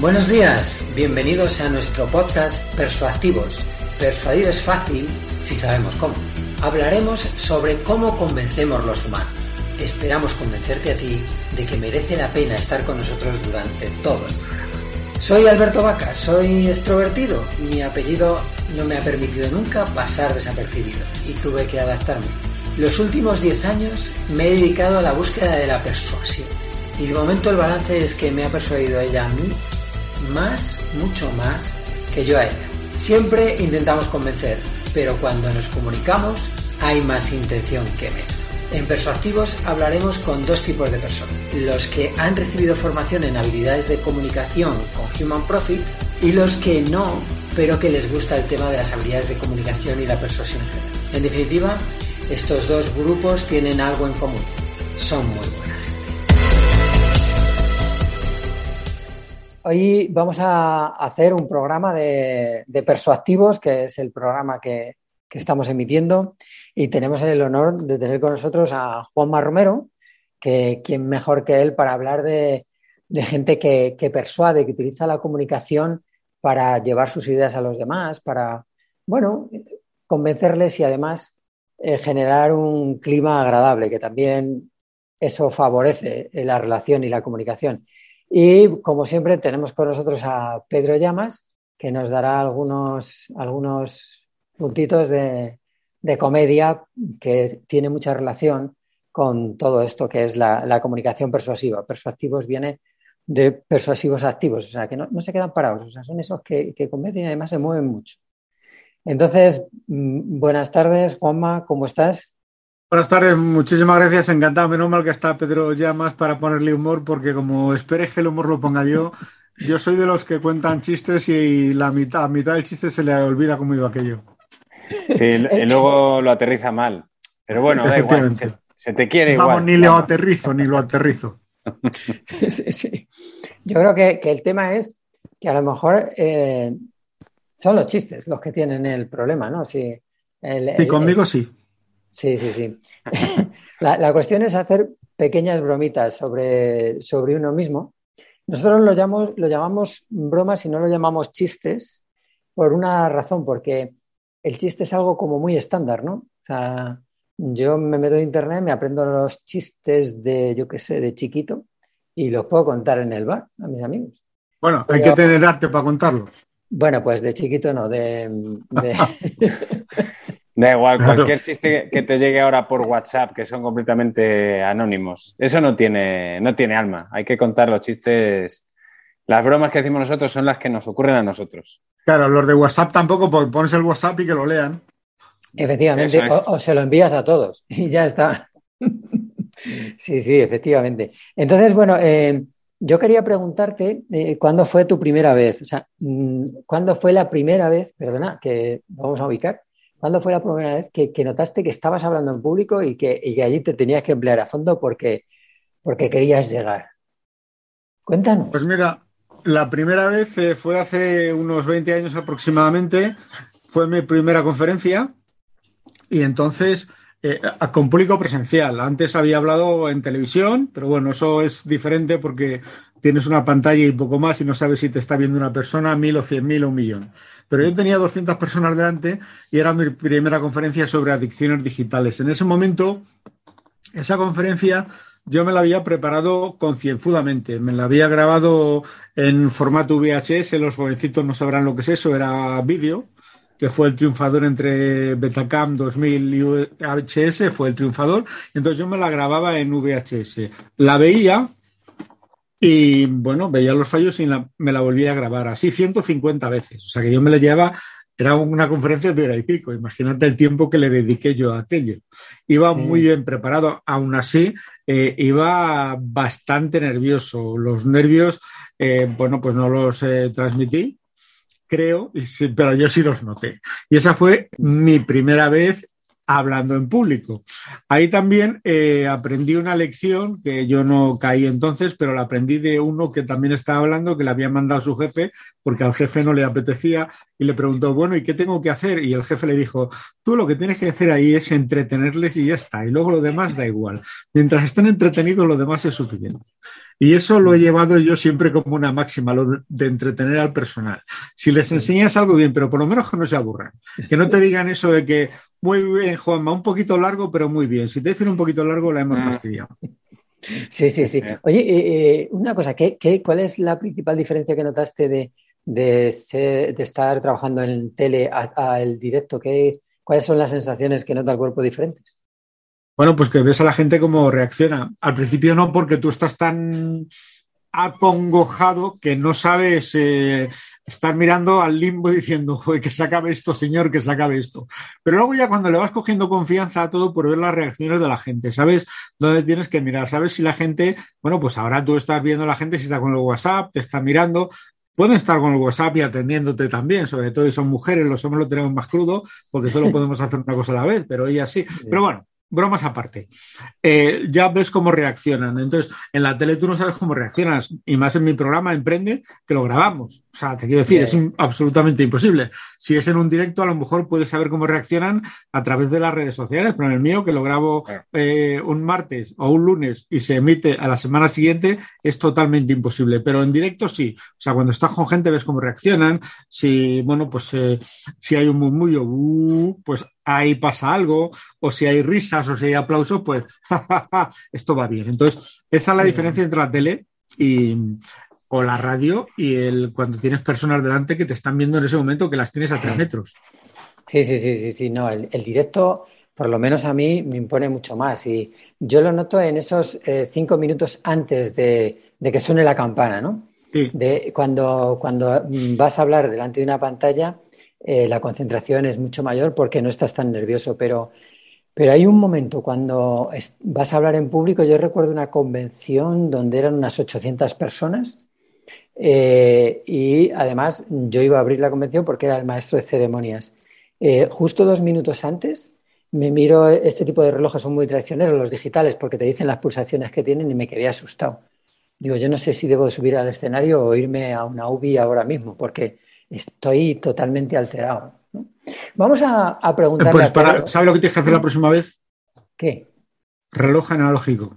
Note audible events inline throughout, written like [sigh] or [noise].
Buenos días, bienvenidos a nuestro podcast Persuasivos. Persuadir es fácil si sabemos cómo. Hablaremos sobre cómo convencemos los humanos. Esperamos convencerte a ti de que merece la pena estar con nosotros durante todo el programa. Soy Alberto Vaca, soy extrovertido. Mi apellido no me ha permitido nunca pasar desapercibido y tuve que adaptarme. Los últimos 10 años me he dedicado a la búsqueda de la persuasión. Y de momento el balance es que me ha persuadido ella a mí más, mucho más que yo a ella. Siempre intentamos convencer, pero cuando nos comunicamos hay más intención que menos. En Persuasivos hablaremos con dos tipos de personas. Los que han recibido formación en habilidades de comunicación con Human Profit y los que no, pero que les gusta el tema de las habilidades de comunicación y la persuasión en general. En definitiva, estos dos grupos tienen algo en común. Son muy buena Hoy vamos a hacer un programa de, de Persuasivos, que es el programa que, estamos emitiendo y tenemos el honor de tener con nosotros a Juanma Romero, que quien mejor que él para hablar de, gente que, persuade, que utiliza la comunicación para llevar sus ideas a los demás, para, bueno, convencerles y además eh, generar un clima agradable, que también eso favorece la relación y la comunicación. Y como siempre tenemos con nosotros a Pedro Llamas, que nos dará algunos, algunos puntitos de, comedia que tiene mucha relación con todo esto que es la, comunicación persuasiva. Persuasivos viene de persuasivos activos, o sea, que no, no se quedan parados, o sea, son esos que, que, convencen y además se mueven mucho. Entonces, mm, buenas tardes, Juanma, ¿cómo estás? Buenas tardes, muchísimas gracias, encantado. Menos mal que está Pedro Llamas para ponerle humor, porque como esperes que el humor lo ponga yo, yo soy de los que cuentan chistes y la mitad, a mitad del chiste se le olvida cómo iba aquello. Sí, y [laughs] luego lo aterriza mal. Pero bueno, da igual, se, se, te quiere igual. Vamos, ni lo aterrizo, ni lo aterrizo. [laughs] Sí, sí. Yo creo que, que, el tema es que a lo mejor eh, son los chistes los que tienen el problema, ¿no? Si el, el, y conmigo sí. Sí, sí, sí. [laughs] la, la, cuestión es hacer pequeñas bromitas sobre, sobre uno mismo. Nosotros lo llamamos, lo llamamos bromas y no lo llamamos chistes por una razón, porque el chiste es algo como muy estándar, ¿no? O sea, yo me meto en internet, me aprendo los chistes de, yo qué sé, de chiquito y los puedo contar en el bar a mis amigos. Bueno, hay Pero, que tener arte para contarlos. Bueno, pues de chiquito no, de... de... [laughs] [laughs] Da igual, cualquier chiste que te llegue ahora por WhatsApp, que son completamente anónimos, eso no tiene, no tiene alma. Hay que contar los chistes. Las bromas que decimos nosotros son las que nos ocurren a nosotros. Claro, los de WhatsApp tampoco, porque pones el WhatsApp y que lo lean. Efectivamente, es. o, o, se lo envías a todos [laughs] y ya está. sí, sí, efectivamente. Entonces, bueno, eh, yo quería preguntarte eh, cuándo fue tu primera vez, o sea, mm, cuándo fue la primera vez, perdona, que vamos a ubicar, ¿Cuándo fue la primera vez que, notaste que estabas hablando en público y que, allí te tenías que emplear a fondo porque, porque querías llegar? Cuéntanos. Pues mira, la primera vez eh, fue hace unos 20 años aproximadamente, fue mi primera conferencia y entonces eh, con público presencial. Antes había hablado en televisión, pero bueno, eso es diferente porque tienes una pantalla y poco más y no sabes si te está viendo una persona, mil o cien mil o un millón. Pero yo tenía 200 personas delante y era mi primera conferencia sobre adicciones digitales. En ese momento, esa conferencia yo me la había preparado concienzudamente. Me la había grabado en formato VHS. Los jovencitos no sabrán lo que es eso, era vídeo que fue el triunfador entre Betacam 2000 y VHS, fue el triunfador. Entonces yo me la grababa en VHS. La veía y bueno, veía los fallos y la, me la volvía a grabar así 150 veces. O sea que yo me la llevaba, era una conferencia de hora y pico. Imagínate el tiempo que le dediqué yo a aquello. Iba sí. muy bien preparado, aún así eh, iba bastante nervioso. Los nervios, eh, bueno, pues no los eh, transmití, creo, pero yo sí los noté. Y esa fue mi primera vez hablando en público. Ahí también eh, aprendí una lección que yo no caí entonces, pero la aprendí de uno que también estaba hablando, que le había mandado su jefe, porque al jefe no le apetecía, y le preguntó, bueno, ¿y qué tengo que hacer? Y el jefe le dijo, tú lo que tienes que hacer ahí es entretenerles y ya está, y luego lo demás da igual. Mientras estén entretenidos, lo demás es suficiente. Y eso lo he llevado yo siempre como una máxima, lo de, entretener al personal. Si les enseñas algo bien, pero por lo menos que no se aburran. Que no te digan eso de que, muy bien, Juanma, un poquito largo, pero muy bien. Si te dicen un poquito largo, la hemos ah. fastidiado. [laughs] Sí, sí, sí. Oye, eh, eh, una cosa, ¿qué, cuál es la principal diferencia que notaste de, de, estar trabajando en tele al directo? ¿Qué, ¿Cuáles son las sensaciones que nota el cuerpo diferentes? Bueno, pues que ves a la gente cómo reacciona. Al principio no, porque tú estás tan acongojado que no sabes eh, estar mirando al limbo [laughs] diciendo que se acabe esto, señor, que se acabe esto. Pero luego ya cuando le vas cogiendo confianza a todo por ver las reacciones de la gente, sabes dónde tienes que mirar, sabes si la gente, bueno, pues ahora tú estás viendo a la gente si está con el WhatsApp, te está mirando, pueden estar con el WhatsApp y atendiéndote también, sobre todo si son mujeres, los hombres lo tenemos más crudo porque solo [laughs] podemos hacer una cosa a la vez, pero ellas sí. Pero bueno, bromas aparte, eh, ya ves cómo reaccionan. Entonces, en la tele tú no sabes cómo reaccionas, y más en mi programa Emprende, que lo grabamos. O sea, te quiero decir, es absolutamente imposible. Si es en un directo, a lo mejor puedes saber cómo reaccionan a través de las redes sociales, pero en el mío, que lo grabo eh, un martes o un lunes y se emite a la semana siguiente, es totalmente imposible. Pero en directo sí. O sea, cuando estás con gente ves cómo reaccionan. Si, bueno, pues eh, si hay un murmullo, uh, pues ahí pasa algo, o si hay risas o si hay aplausos, pues [laughs] esto va bien. Entonces, esa es la diferencia entre la tele y, o la radio y el cuando tienes personas delante que te están viendo en ese momento que las tienes a tres metros. Sí, sí, sí, sí, sí. No, el, directo, por lo menos a mí, me impone mucho más. Y yo lo noto en esos eh, cinco minutos antes de, que suene la campana, ¿no? Sí. De cuando, cuando vas a hablar delante de una pantalla, eh, la concentración es mucho mayor porque no estás tan nervioso, pero, pero hay un momento cuando vas a hablar en público, yo recuerdo una convención donde eran unas 800 personas eh, y además yo iba a abrir la convención porque era el maestro de ceremonias. Eh, justo dos minutos antes me miro, este tipo de relojes son muy traicioneros, los digitales, porque te dicen las pulsaciones que tienen y me quedé asustado. Digo, yo no sé si debo subir al escenario o irme a una UBI ahora mismo, porque estoy totalmente alterado. Vamos a, a preguntarle pues ¿Sabes lo que tienes que hacer la próxima vez? ¿Qué? Reloj analógico.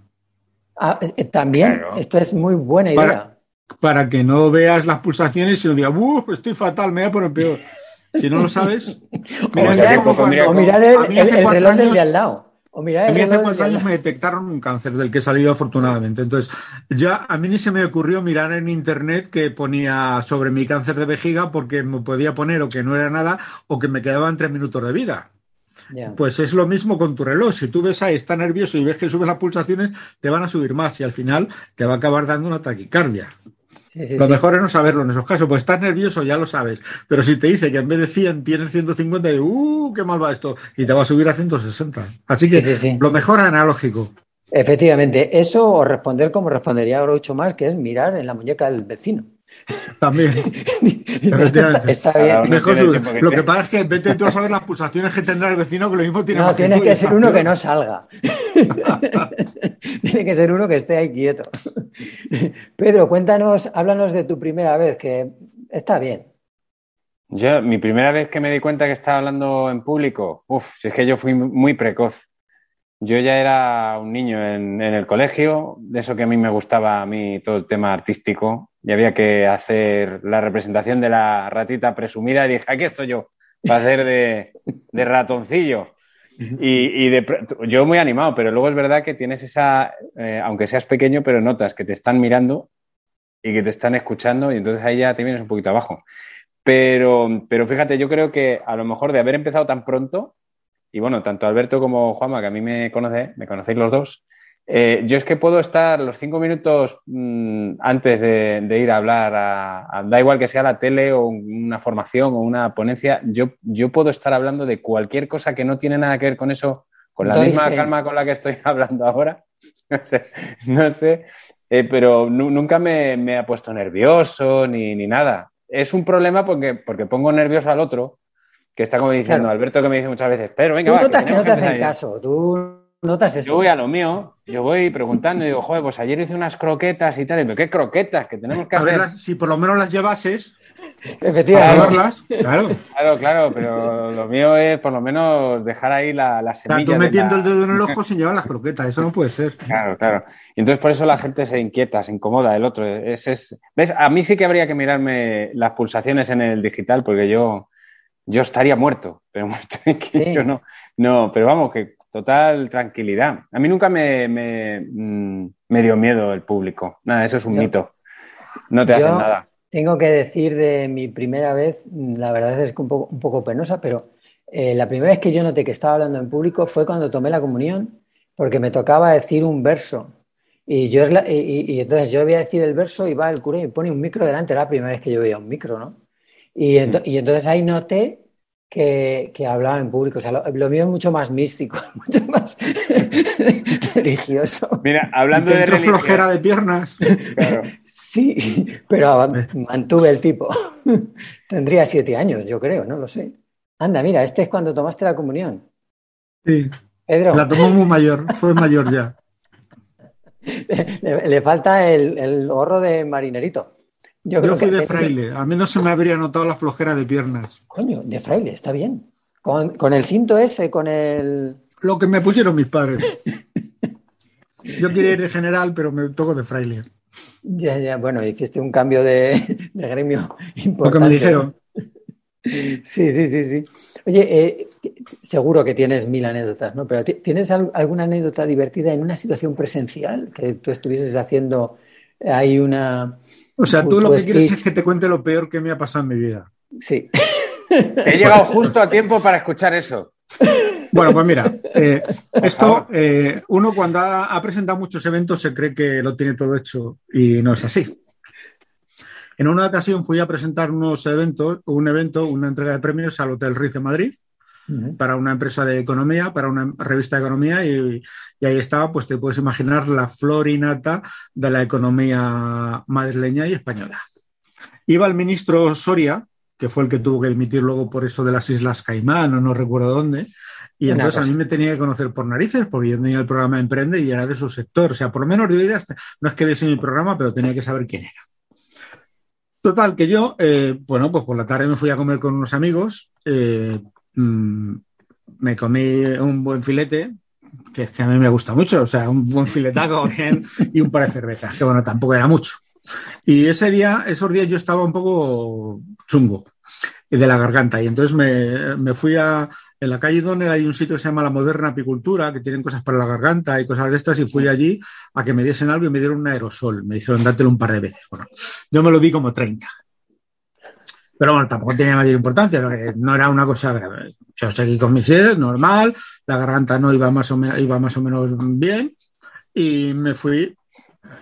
Ah, eh, también, esto es muy buena idea. Para, que no veas las pulsaciones y no digas, ¡uh! Estoy fatal, me voy a poner peor. Si no lo sabes, [laughs] o, mirar, el, reloj del de al lado. A mí hace cuatro años me detectaron un cáncer del que he salido afortunadamente. Entonces, ya a mí ni se me ocurrió mirar en internet que ponía sobre mi cáncer de vejiga porque me podía poner o que no era nada o que me quedaban tres minutos de vida. Pues es lo mismo con tu reloj. Si tú ves ahí, está nervioso y ves que suben las pulsaciones, te van a subir más y al final te va a acabar dando una taquicardia. Lo mejor es no saberlo en esos casos, pues estás nervioso, ya lo sabes. Pero si te dice que en vez de 100 tienes 150, y, ¡uh, qué mal va esto! Y te va a subir a 160. Así que lo mejor analógico. Efectivamente, eso o responder como respondería Groucho Marx, que es mirar en la muñeca del vecino. También. [laughs] está, bien. lo que pasa es que vete tú a saber las pulsaciones que tendrá el vecino, que lo mismo tiene. No, tiene que ser uno que no salga. [laughs] tiene que ser uno que esté ahí quieto. [laughs] Pedro, cuéntanos, háblanos de tu primera vez, que está bien. Yo, mi primera vez que me di cuenta que estaba hablando en público, uff, si es que yo fui muy precoz. Yo ya era un niño en, el colegio, de eso que a mí me gustaba, a mí todo el tema artístico, y había que hacer la representación de la ratita presumida, y dije, aquí estoy yo, para hacer de, ratoncillo. Y, yo muy animado, pero luego es verdad que tienes esa, eh, aunque seas pequeño, pero notas que te están mirando y que te están escuchando, y entonces ahí ya te vienes un poquito abajo. Pero, pero fíjate, yo creo que a lo mejor de haber empezado tan pronto, y bueno, tanto Alberto como Juanma, que a mí me conoce, me conocéis los dos, eh, yo es que puedo estar los cinco minutos mm, antes de, ir a hablar, a, da igual que sea la tele o una formación o una ponencia, yo, yo puedo estar hablando de cualquier cosa que no tiene nada que ver con eso, con la misma calma con la que estoy [laughs] hablando ahora. no sé, eh, pero nunca me, ha puesto nervioso ni, ni, nada. Es un problema porque, porque pongo nervioso al otro que está como diciendo Alberto que me dice muchas veces, pero venga, tú notas que, no te hacen caso, tú notas eso. Yo voy a lo mío, yo voy preguntando y digo, joder, pues ayer hice unas croquetas y tal. Y, ¿Pero qué croquetas? Que tenemos que A hacer. ver, si por lo menos las llevases, Efectivamente. llevarlas, claro. Claro, claro, pero lo mío es por lo menos dejar ahí la, la O sea, semilla. tú de metiendo la- el dedo en el ojo sin llevar las croquetas, eso no puede ser. Claro, claro. Y entonces por eso la gente se inquieta, se incomoda el otro. Es, es- ¿Ves? A mí sí que habría que mirarme las pulsaciones en el digital porque yo, yo estaría muerto, pero muerto [laughs] Sí. yo no. No, pero vamos, que total tranquilidad. A mí nunca me, me, mm, me dio miedo el público. Nada, eso es un Yo- mito. No te hacen nada. Tengo que decir de mi primera vez, la verdad es que un poco, un poco penosa, pero eh, la primera vez que yo noté que estaba hablando en público fue cuando tomé la comunión, porque me tocaba decir un verso. Y yo y, y- y entonces yo voy a decir el verso y va el cura y pone un micro delante, era la primera vez que yo veía un micro, ¿no? Y, ento- y entonces ahí noté que, que hablaba en público. O sea, lo, lo mío es mucho más místico, [laughs] mucho más [laughs] religioso. Mira, hablando de religión, flojera de piernas. claro. Sí, pero mantuve el tipo. [laughs] Tendría siete años, yo creo, no lo sé. Anda, mira, este es cuando tomaste la comunión. Sí, Pedro, la tomó muy mayor, fue mayor ya. le, le falta el, el gorro de marinerito. Yo creo Yo fui que de fraile, a mí no se me habría notado la flojera de piernas. Coño, de fraile, está bien. Con, con el cinto ese, con el. Lo que me pusieron mis padres. Yo quería ir de general, pero me toco de fraile. Ya, ya, bueno, hiciste un cambio de, de gremio Lo importante. que me dijeron. Sí, sí, sí, sí. Oye, eh, seguro que tienes mil anécdotas, ¿no? Pero ¿ti- ¿tienes al- alguna anécdota divertida en una situación presencial que tú estuvieses haciendo ahí una... O sea, tú lo que quieres speech? es que te cuente lo peor que me ha pasado en mi vida. Sí. [laughs] He llegado justo a tiempo para escuchar eso. Bueno, pues mira, eh, [laughs] esto, eh, uno cuando ha, ha presentado muchos eventos se cree que lo tiene todo hecho y no es así. En una ocasión fui a presentar unos eventos, un evento, una entrega de premios al Hotel Ritz de Madrid para una empresa de economía, para una revista de economía y, y ahí estaba, pues te puedes imaginar la florinata de la economía madrileña y española. Iba el ministro Soria, que fue el que tuvo que dimitir luego por eso de las Islas Caimán o no recuerdo dónde, y entonces a mí me tenía que conocer por narices porque yo tenía el programa Emprende y era de su sector. O sea, por lo menos de oídas, no es que viese mi programa, pero tenía que saber quién era. Total, que yo, eh, bueno, pues por la tarde me fui a comer con unos amigos, eh, mm, me comí un buen filete, que es que a mí me gusta mucho, o sea, un buen filetaco [laughs] bien, y un par de cervezas, que bueno, tampoco era mucho. Y ese día, esos días yo estaba un poco chungo de la garganta y entonces me, me fui a, en la calle Donner hay un sitio que se llama La Moderna Apicultura, que tienen cosas para la garganta y cosas de estas, y fui allí a que me diesen algo y me dieron un aerosol. Me dijeron, dátelo un par de veces. Bueno, yo me lo di como 30. Pero bueno, tampoco tenía mayor importancia, no era una cosa grave. Yo seguí con mis sedes, normal, la garganta no iba más o menos, iba más o menos bien, y me fui.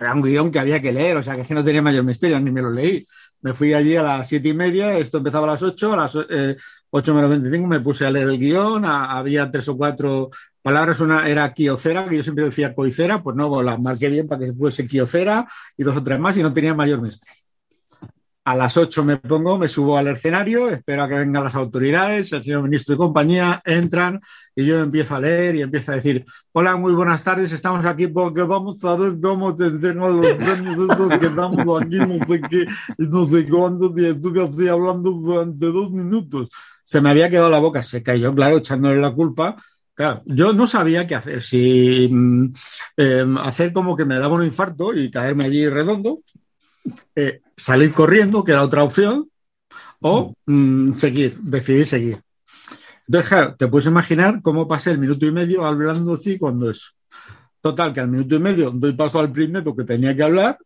Era un guion que había que leer, o sea que no tenía mayor misterio, ni me lo leí. Me fui allí a las siete y media, esto empezaba a las ocho, a las eh, ocho menos veinticinco me puse a leer el guion, había tres o cuatro palabras, una era quiocera, que yo siempre decía coicera, pues no, pues las marqué bien para que fuese quiocera y dos o tres más y no tenía mayor misterio. A las 8 me pongo, me subo al escenario, espero a que vengan las autoridades, el señor ministro y compañía, entran y yo empiezo a leer y empiezo a decir, hola, muy buenas tardes, estamos aquí porque vamos a ver cómo tendremos los premios que estamos aquí, no sé qué, no sé cuándo, y estuve así hablando durante dos minutos. Se me había quedado la boca seca y yo, claro, echándole la culpa. Claro, yo no sabía qué hacer, si mm, eh, hacer como que me daba un infarto y caerme allí redondo, eh, salir corriendo, que era otra opción, o mm, seguir, decidir seguir. Entonces, claro, te puedes imaginar cómo pasé el minuto y medio hablando así cuando eso. Total, que al minuto y medio doy paso al primero que tenía que hablar,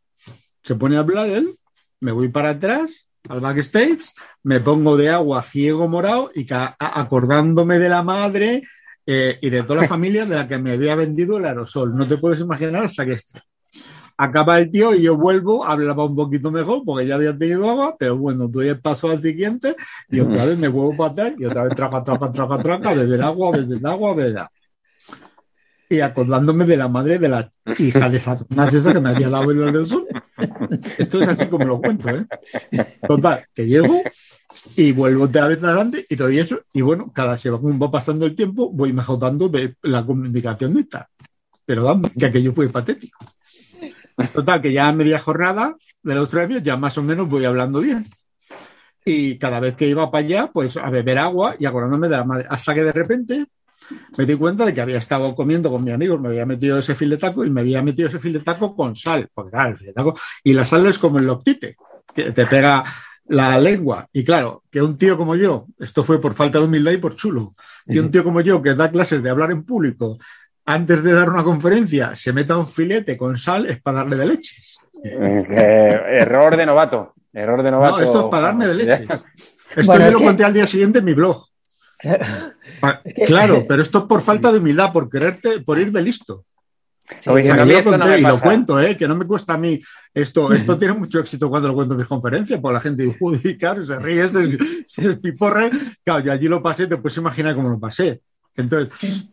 se pone a hablar él, me voy para atrás al backstage, me pongo de agua ciego morado y acordándome de la madre eh, y de toda la [laughs] familia de la que me había vendido el aerosol. No te puedes imaginar hasta que esté. Acaba el tío y yo vuelvo, hablaba un poquito mejor porque ya había tenido agua, pero bueno, doy el paso al siguiente y otra vez me vuelvo para atrás y otra vez traca, traca, traca, traca, beber agua, beber agua, beber agua. Y acordándome de la madre de la hija de Satanás esa que me había dado el aerosol. Esto es así como lo cuento, ¿eh? Total, que llego, y vuelvo otra vez adelante y todavía eso. Y bueno, cada se va, va pasando el tiempo, voy mejorando de la comunicación de esta. Pero vamos, que aquello fue patético. Total, que ya a media jornada de los tres días ya más o menos voy hablando bien. Y cada vez que iba para allá, pues a beber agua y acordándome de la madre. Hasta que de repente me di cuenta de que había estado comiendo con mi amigo, me había metido ese filetaco y me había metido ese filetaco con sal. Porque claro, el filetaco. Y la sal es como el loctite, que te pega la lengua. Y claro, que un tío como yo, esto fue por falta de humildad y por chulo, y un tío como yo que da clases de hablar en público, antes de dar una conferencia, se meta un filete con sal, es para darle de leches. Eh, error de novato. Error de novato. No, esto es para darme de leches. [laughs] Esto yo lo conté al día siguiente en mi blog. [laughs] Claro, [laughs] pero esto es por falta de humildad, por quererte, por ir de listo. y lo cuento, ¿eh? que no me cuesta a mí esto. Esto tiene mucho éxito cuando lo cuento en mis conferencias, porque la gente dice, claro, se ríe, se, se piporre. Claro, yo allí lo pasé, te puedes imaginar cómo lo pasé. Entonces,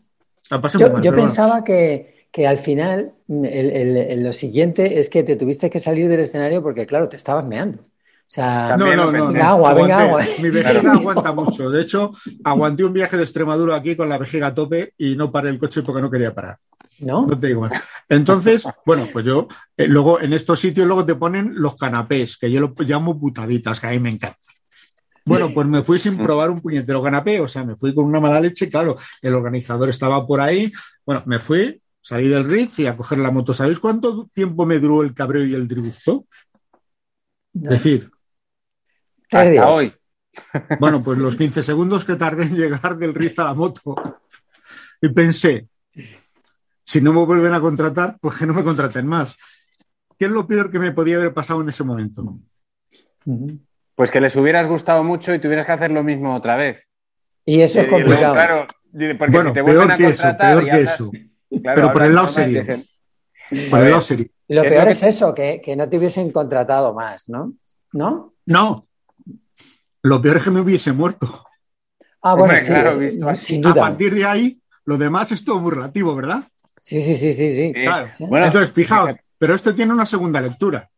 yo, pensaba que, al final lo siguiente es que te tuviste que salir del escenario porque, claro, te estabas meando. O sea, no, no, no, venga agua, venga agua. Mi vejiga aguanta mucho. De hecho, aguanté un viaje de Extremadura aquí con la vejiga a tope y no paré el coche porque no quería parar. ¿No? No te digo más. Entonces, bueno, pues yo, eh, luego en estos sitios luego te ponen los canapés, que yo lo llamo putaditas, que a mí me encanta. Bueno, pues me fui sin probar un puñetero canapé, o sea, me fui con una mala leche, claro, el organizador estaba por ahí, bueno, me fui, salí del Ritz y a coger la moto. ¿Sabéis cuánto tiempo me duró el cabreo y el disgusto? Es decir, hasta hoy. [laughs] Bueno, pues los 15 segundos que tardé en llegar del Ritz a la moto. Y pensé, si no me vuelven a contratar, pues que no me contraten más. ¿Qué es lo peor que me podía haber pasado en ese momento? Pues que les hubieras gustado mucho y tuvieras que hacer lo mismo otra vez. Y eso es complicado. claro, porque si te vuelven a contratar. Eso, Pero por el lado serio. por el lado serio. Lo peor es eso, que, no te hubiesen contratado más, ¿no? ¿No? No. Lo peor es que me hubiese muerto. Ah, bueno, sí, visto sin duda. A partir de ahí, lo demás es todo muy relativo, ¿verdad? Sí, sí, sí, sí, sí. Claro. Entonces, fijaos, pero esto tiene una segunda lectura.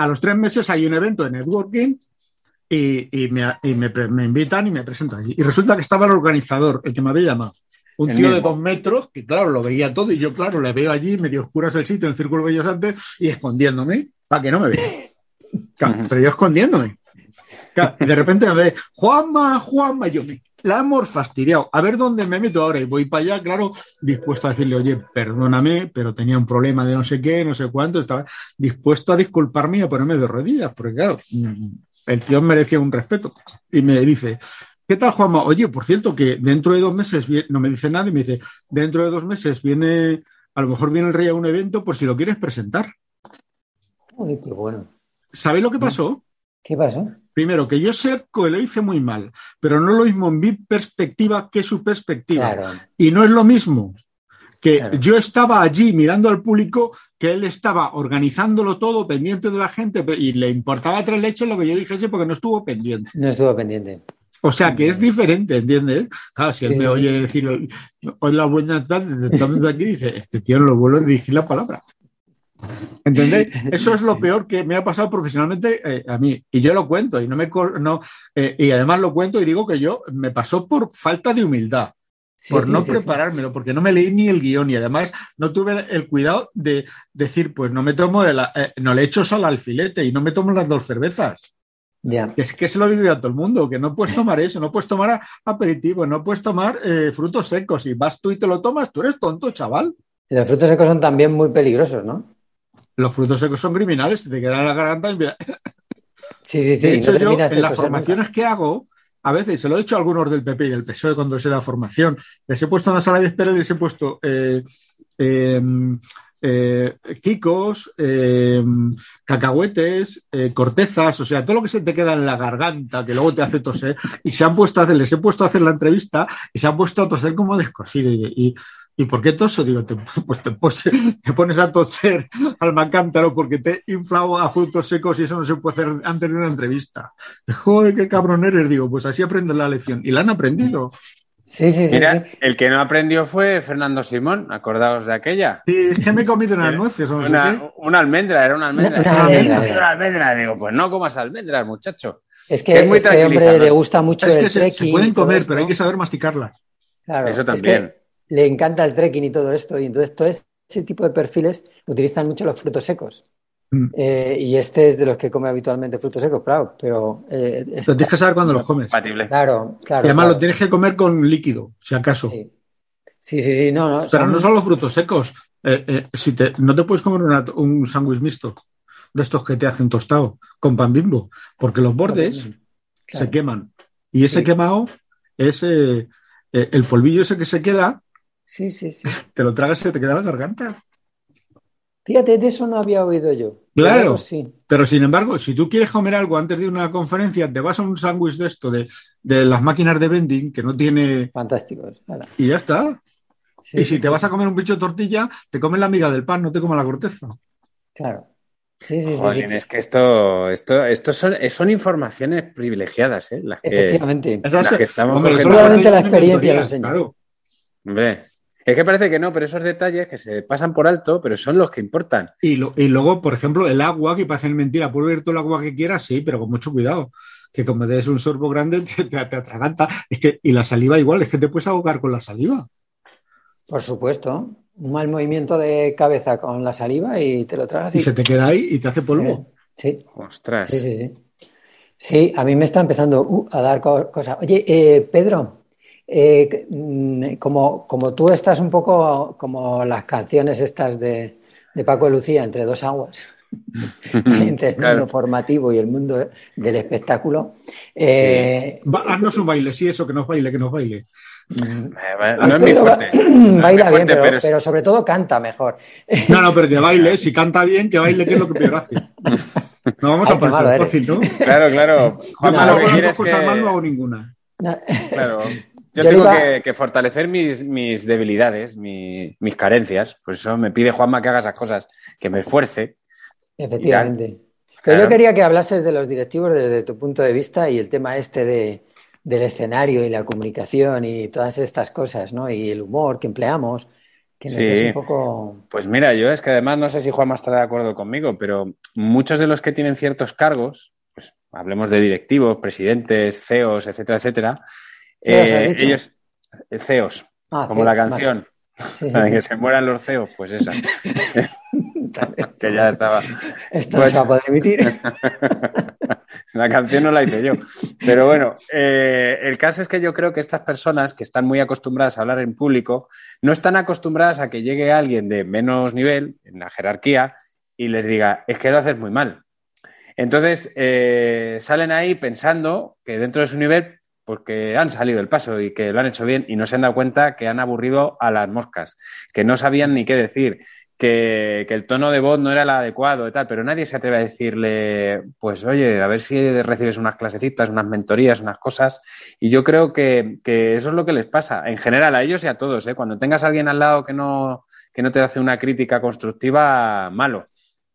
A los tres meses hay un evento de networking y, me, invitan y me presento allí. Y resulta que estaba el organizador, el que me había llamado. Un tío de dos metros, que claro, lo veía todo y yo, claro, le veo allí, medio oscuras el sitio, en el Círculo Bellas Artes, y escondiéndome para que no me vea. [laughs] Pero yo escondiéndome. y de repente me ve, Juanma, Juanma, yo me, la hemos fastidiado. A ver dónde me meto ahora. Y voy para allá, claro, dispuesto a decirle, oye, perdóname, pero tenía un problema de no sé qué, no sé cuánto. Estaba dispuesto a disculparme y a ponerme de rodillas, porque claro, mm, el tío merecía un respeto. Y me dice, ¿qué tal, Juanma? Oye, por cierto, que dentro de dos meses, no me dice nada, y me dice, dentro de dos meses viene, a lo mejor viene el rey a un evento por si lo quieres presentar. Uy, qué bueno. ¿Sabéis lo que pasó? ¿Qué pasó? Primero, que yo sé que lo hice muy mal, pero no lo mismo en mi perspectiva que su perspectiva. Y no es lo mismo que yo estaba allí mirando al público, que él estaba organizándolo todo, pendiente de la gente, y le importaba tres leches lo que yo dijese porque no estuvo pendiente. No estuvo pendiente. O sea que es diferente, ¿entiendes? Claro, si él me oye decir, hoy la buena tarde, de aquí, dice, este tío no lo vuelve a dirigir la palabra. ¿Entendéis? [laughs] Eso es lo peor que me ha pasado profesionalmente eh, a mí. Y yo lo cuento y no me no, eh, y además lo cuento y digo que yo me pasó por falta de humildad. por no preparármelo, porque no me leí ni el guion y además no tuve el cuidado de decir, pues no me tomo, eh, no le echo sal al filete y no me tomo las dos cervezas. Ya. Es que se lo digo a todo el mundo, que no puedes tomar eso, no puedes tomar aperitivo, no puedes tomar frutos secos. Si vas tú y te lo tomas, tú eres tonto, chaval. Y los frutos secos son también muy peligrosos, ¿no? Los frutos secos son criminales, te quedan en la garganta. Y... Sí, sí, sí. De hecho, yo en las formaciones que hago, a veces se lo he dicho a algunos del PP y del PSOE cuando se da formación, les he puesto en la sala de espera y les he puesto eh, em, eh, kikos, em, cacahuetes, eh, cortezas, o sea, todo lo que se te queda en la garganta, que luego te hace toser, y se han puesto a hacer, les he puesto a hacer la entrevista y se han puesto a toser como descosido. y, ¿Y por qué toso? Digo, pues te, pones a toser al macántaro porque te he inflado a frutos secos y eso no se puede hacer antes de una entrevista. Joder, qué cabrón eres. Digo, pues así aprenden la lección. Y la han aprendido. Sí, sí, sí. Mira, el que no aprendió fue Fernando Simón, acordaos de aquella. Sí, es que me he comido unas nueces. una, una, almendra, era una almendra. Una, almendra, una almendra. Digo, pues no comas almendras, muchacho. Es que, a este hombre le gusta mucho es el que trekking. Se, pueden comer, pero hay que saber masticarlas. Claro, Eso también. Le encanta el trekking y todo esto. Y entonces todo ese tipo de perfiles utilizan mucho los frutos secos. Mm. Eh, y este es de los que come habitualmente frutos secos, claro, pero... Eh, pero tienes que saber cuándo los comes. Compatible. Claro, claro. Y además claro. lo tienes que comer con líquido, si acaso. Sí, sí, sí, sí no, no. Pero son... no solo frutos secos. Eh, si te, no te puedes comer una, un sándwich mixto de estos que te hacen tostado con pan bimbo, porque los bordes claro. se queman. Y ese sí. quemado es el polvillo ese que se queda. Sí, sí, sí. Te lo tragas y se te queda la garganta. Fíjate, de eso no había oído yo. Claro, sí. pero sin embargo, si tú quieres comer algo antes de una conferencia, te vas a un sándwich de esto, de, de, las máquinas de vending, que no tiene... Fantásticos. Claro. Y ya está. Sí, y si sí, te vas a comer un bicho de tortilla, te comes la miga del pan, no te comes la corteza. Claro. Sí, sí, Joder, sí, Es que esto, esto, esto son, son informaciones privilegiadas, ¿eh? Las que, Efectivamente. Las que estamos Hombre, la experiencia lo enseña. Claro. Hombre, es que parece que no, pero esos detalles que se pasan por alto, pero son los que importan. Y, lo, y luego, por ejemplo, el agua, que parece mentira, puedes beber todo el agua que quieras, sí, pero con mucho cuidado. Que como des un sorbo grande, te, [laughs] te, te, atraganta. Es que, y la saliva igual, es que te puedes ahogar con la saliva. Por supuesto. Un mal movimiento de cabeza con la saliva y te lo tragas. Y, y se te queda ahí y te hace polvo. Sí. Ostras. Sí, sí, sí. Sí, a mí me está empezando uh, a dar cosas. Oye, eh, Pedro, eh, como, como, tú estás un poco como las canciones estas de, de Paco de Lucía, entre dos aguas, [laughs] entre el claro. mundo formativo y el mundo del espectáculo. Eh, sí. Va, haznos un baile, sí, eso, que nos baile, que nos baile. No es mi fuerte. No baila es mi fuerte, bien, pero, pero, pero, sobre todo canta mejor. No, no, pero que [laughs] baile, si canta bien, que baile, que es lo que peor hace. [laughs] No vamos Ay, a pensar fácil, ¿no? Claro, claro. Juan, no, no, lo que quieres que... que... mal no hago ninguna. Claro. Yo, Yo tengo iba... que, que, fortalecer mis, mis debilidades, mi, mis carencias. Por eso me pide Juanma que haga esas cosas, que me esfuerce. Efectivamente. Pero claro. yo quería que hablases de los directivos desde tu punto de vista y el tema este de, del escenario y la comunicación y todas estas cosas, ¿no? Y el humor que empleamos, que nos sí. un poco... Pues mira, yo es que además no sé si Juanma está de acuerdo conmigo, pero muchos de los que tienen ciertos cargos, pues hablemos de directivos, presidentes, CEOs, etcétera, etcétera, eh, ellos, CEOs, ah, como CEOs, la canción, vale. sí, sí, para sí. que se mueran los CEOs, pues esa. [laughs] que ya estaba. Esto pues... no se va a poder emitir. [laughs] la canción no la hice yo. Pero bueno, eh, el caso es que yo creo que estas personas que están muy acostumbradas a hablar en público no están acostumbradas a que llegue alguien de menos nivel en la jerarquía y les diga, es que lo haces muy mal. Entonces eh, salen ahí pensando que dentro de su nivel porque han salido el paso y que lo han hecho bien y no se han dado cuenta que han aburrido a las moscas, que no sabían ni qué decir, que, el tono de voz no era el adecuado y tal, pero nadie se atreve a decirle, pues oye, a ver si recibes unas clasecitas, unas mentorías, unas cosas. Y yo creo que, que eso es lo que les pasa, en general, a ellos y a todos. ¿eh? Cuando tengas a alguien al lado que no, que no te hace una crítica constructiva, malo.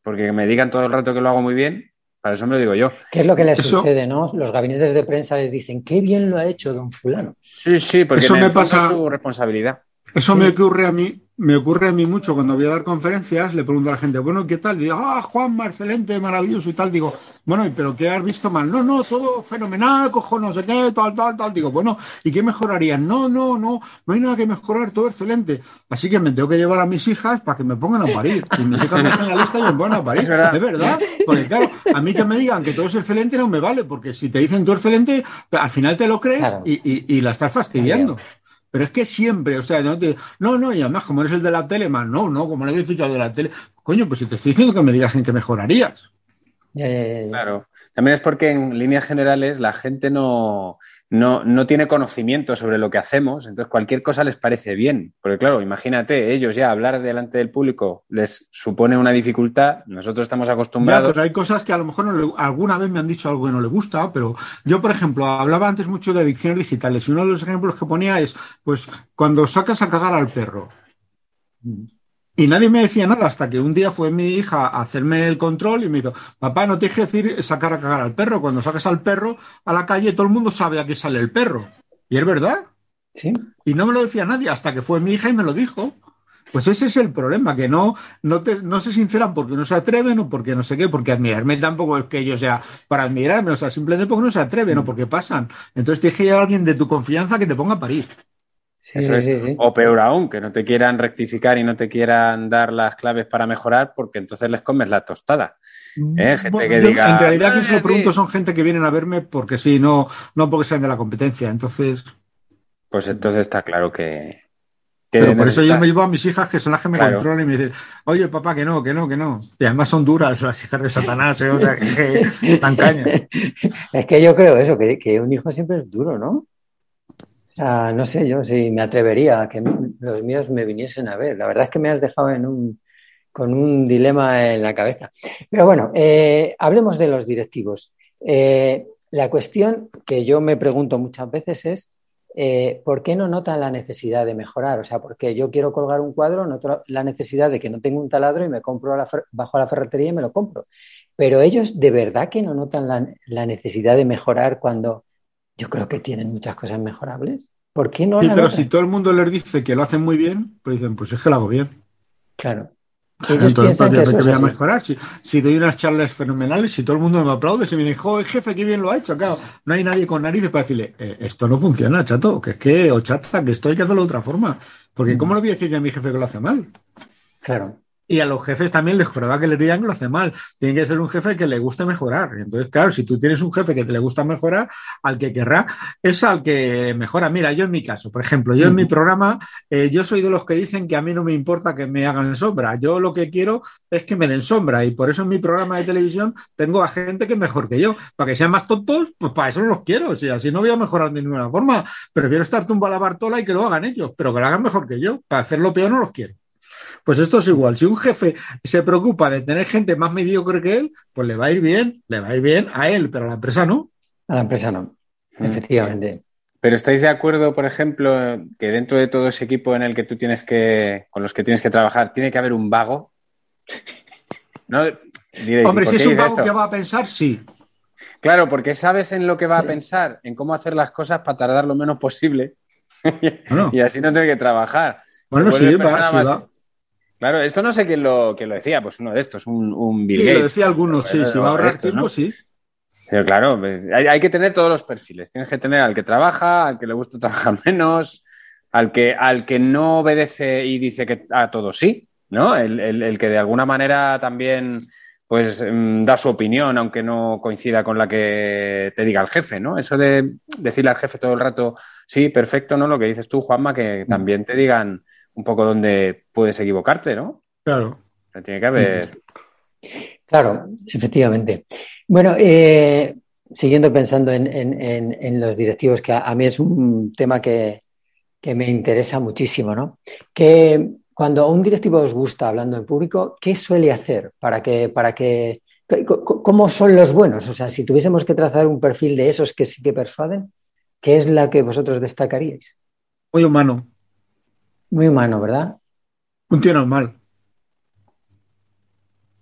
Porque me digan todo el rato que lo hago muy bien, para eso me lo digo yo. ¿Qué es lo que les eso... sucede, no? Los gabinetes de prensa les dicen, qué bien lo ha hecho don fulano. Sí, sí, porque eso en me el pasa... es su responsabilidad. Eso sí. me ocurre a mí, me ocurre a mí mucho cuando voy a dar conferencias, le pregunto a la gente, bueno, ¿qué tal? Y digo, ah, Juan, excelente, maravilloso y tal. Digo, bueno, pero ¿qué has visto mal? No, no, todo fenomenal, cojo no sé qué, tal, tal, tal. Digo, bueno, ¿y qué mejorarían? No, no, no, no hay nada que mejorar, todo excelente. Así que me tengo que llevar a mis hijas para que me pongan a parir. Y mis hijas me hacen la lista y me ponen a parir. Es verdad. es verdad. Porque claro, a mí que me digan que todo es excelente no me vale, porque si te dicen todo excelente, al final te lo crees claro. y, y, y, la estás fastidiando. Claro. Pero es que siempre, o sea, no, te, no, no, y además, como eres el de la tele, más no, no, como le he dicho al de la tele, coño, pues si te estoy diciendo que me digas en qué mejorarías. Ya, ya, ya, claro. También es porque en líneas generales la gente no, no, no, tiene conocimiento sobre lo que hacemos, entonces cualquier cosa les parece bien. Porque claro, imagínate, ellos ya hablar delante del público les supone una dificultad, nosotros estamos acostumbrados. Pero hay cosas que a lo mejor alguna vez me han dicho algo que no le gusta, pero yo, por ejemplo, hablaba antes mucho de adicciones digitales y uno de los ejemplos que ponía es, pues, cuando sacas a cagar al perro. Y nadie me decía nada hasta que un día fue mi hija a hacerme el control y me dijo, papá, no te dejes decir sacar a cagar al perro. Cuando sacas al perro a la calle, todo el mundo sabe a qué sale el perro. Y es verdad. Sí. Y no me lo decía nadie hasta que fue mi hija y me lo dijo. Pues ese es el problema, que no, no, te, no se sinceran porque no se atreven o porque no sé qué, porque admirarme tampoco es que ellos sea para admirarme, o sea, simplemente porque no se atreven o mm. porque pasan. Entonces que llevar a alguien de tu confianza que te ponga a parir. Sí, sí, sí, o peor aún, que no te quieran rectificar y no te quieran dar las claves para mejorar, porque entonces les comes la tostada. ¿eh? Gente que diga. En realidad, que se lo pregunto son gente que vienen a verme porque sí, no, no porque sean de la competencia. Entonces. Pues entonces está claro que, pero por eso yo me llevo a mis hijas que son las que me controlan y me dicen, oye papá, que no, que no, que no. Y además son duras las hijas de Satanás, ¿eh? o sea, que, están cañas. [laughs] Es que yo creo eso, que, un hijo siempre es duro, ¿no? No sé yo si me atrevería a que los míos me viniesen a ver. La verdad es que me has dejado en un, con un dilema en la cabeza. Pero bueno, eh, hablemos de los directivos. Eh, la cuestión que yo me pregunto muchas veces es eh, ¿por qué no notan la necesidad de mejorar? O sea, porque yo quiero colgar un cuadro, noto la necesidad de que no tengo un taladro y me compro bajo la ferretería y me lo compro. Pero ellos de verdad que no notan la, necesidad de mejorar cuando yo creo que tienen muchas cosas mejorables. ¿Por qué no? Sí, pero si todo el mundo les dice que lo hacen muy bien, pues dicen, pues es que lo hago bien. Claro. Ellos piensan que, eso voy a mejorar. Si, doy unas charlas fenomenales, si todo el mundo me aplaude, si me dice, joder, jefe, qué bien lo ha hecho, claro, no hay nadie con narices para decirle, eh, esto no funciona, chato, que es que, o chata, que esto hay que hacerlo de otra forma. Porque, ¿cómo le voy a decir a mi jefe que lo hace mal? Claro. Y a los jefes también les juraba que le digan que lo hace mal. Tiene que ser un jefe que le guste mejorar. Entonces, claro, si tú tienes un jefe que te le gusta mejorar, al que querrá es al que mejora. Mira, yo en mi caso, por ejemplo, yo en mi programa, eh, yo soy de los que dicen que a mí no me importa que me hagan sombra. Yo lo que quiero es que me den sombra. Y por eso en mi programa de televisión tengo a gente que es mejor que yo. Para que sean más tontos, pues para eso no los quiero. O sea, si no voy a mejorar de ninguna forma, prefiero estar tumbo a la Bartola y que lo hagan ellos, pero que lo hagan mejor que yo. Para hacerlo peor no los quiero. Pues esto es igual. Si un jefe se preocupa de tener gente más mediocre que él, pues le va a ir bien, le va a ir bien a él, pero a la empresa no. A la empresa no, mm. efectivamente. Pero estáis de acuerdo, por ejemplo, que dentro de todo ese equipo en el que tú tienes que, con los que tienes que trabajar, tiene que haber un vago. [laughs] ¿No? Hombre, si es un vago que va a pensar, sí. Claro, porque sabes en lo que va a pensar, en cómo hacer las cosas para tardar lo menos posible. [laughs] y así no tener que trabajar. Bueno, sí, va, Claro, esto no sé quién lo, lo decía, pues uno de estos, un, un Bill Lo decía algunos, sí, si va a ahorrar tiempo, sí. Pero claro, hay, que tener todos los perfiles. Tienes que tener al que trabaja, al que le gusta [laughs] trabajar menos, al que, al que no obedece y dice que a todos sí, ¿no? El, que de alguna manera también pues mm, da su opinión, aunque no coincida con la que te diga el jefe, ¿no? Eso de decirle al jefe todo el rato, sí, perfecto, ¿no? Lo que dices tú, Juanma, que también te digan un poco donde puedes equivocarte, ¿no? Claro. tiene que haber. Claro, efectivamente. Bueno, eh, siguiendo pensando en, los directivos, que a, mí es un tema que, me interesa muchísimo, ¿no? Que cuando un directivo os gusta hablando en público, ¿qué suele hacer para que, para que, cómo son los buenos? O sea, si tuviésemos que trazar un perfil de esos que sí que persuaden, ¿qué es la que vosotros destacaríais? Muy humano. Muy humano, ¿verdad? Un tío normal.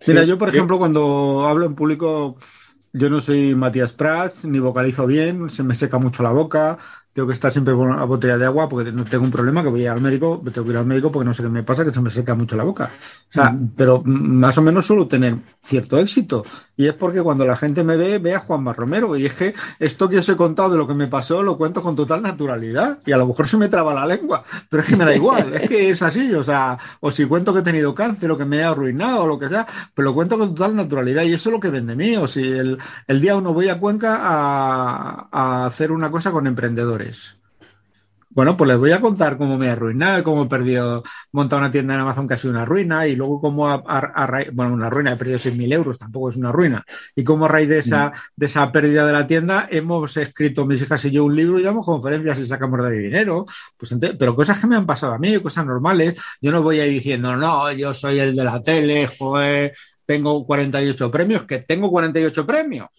Mira, yo, por ejemplo, cuando hablo en público, yo no soy Matías Prats, ni vocalizo bien, se me seca mucho la boca, tengo que estar siempre con una botella de agua porque no tengo un problema que voy al médico, tengo que ir al médico porque no sé qué me pasa, que se me seca mucho la boca. O sea, pero más o menos suelo tener cierto éxito. Y es porque cuando la gente me ve, ve a Juan Romero. Y es que esto que os he contado de lo que me pasó lo cuento con total naturalidad. Y a lo mejor se me traba la lengua, pero es que me da igual, es que es así. O sea, o si cuento que he tenido cáncer o que me he arruinado o lo que sea, pero lo cuento con total naturalidad. Y eso es lo que vende mí. O si el, día uno voy a Cuenca a, a hacer una cosa con emprendedores bueno, pues les voy a contar cómo me he arruinado, cómo he perdido, montado una tienda en Amazon que ha sido una ruina, y luego cómo, a, bueno, una ruina, he perdido 6.000 euros, tampoco es una ruina, y cómo a raíz de esa, mm. de esa pérdida de la tienda hemos escrito mis hijas y yo un libro y damos conferencias y sacamos de dinero, pues pero cosas que me han pasado a mí, cosas normales, yo no voy a ir diciendo, no, yo soy el de la tele, joder, tengo 48 premios, que tengo 48 premios.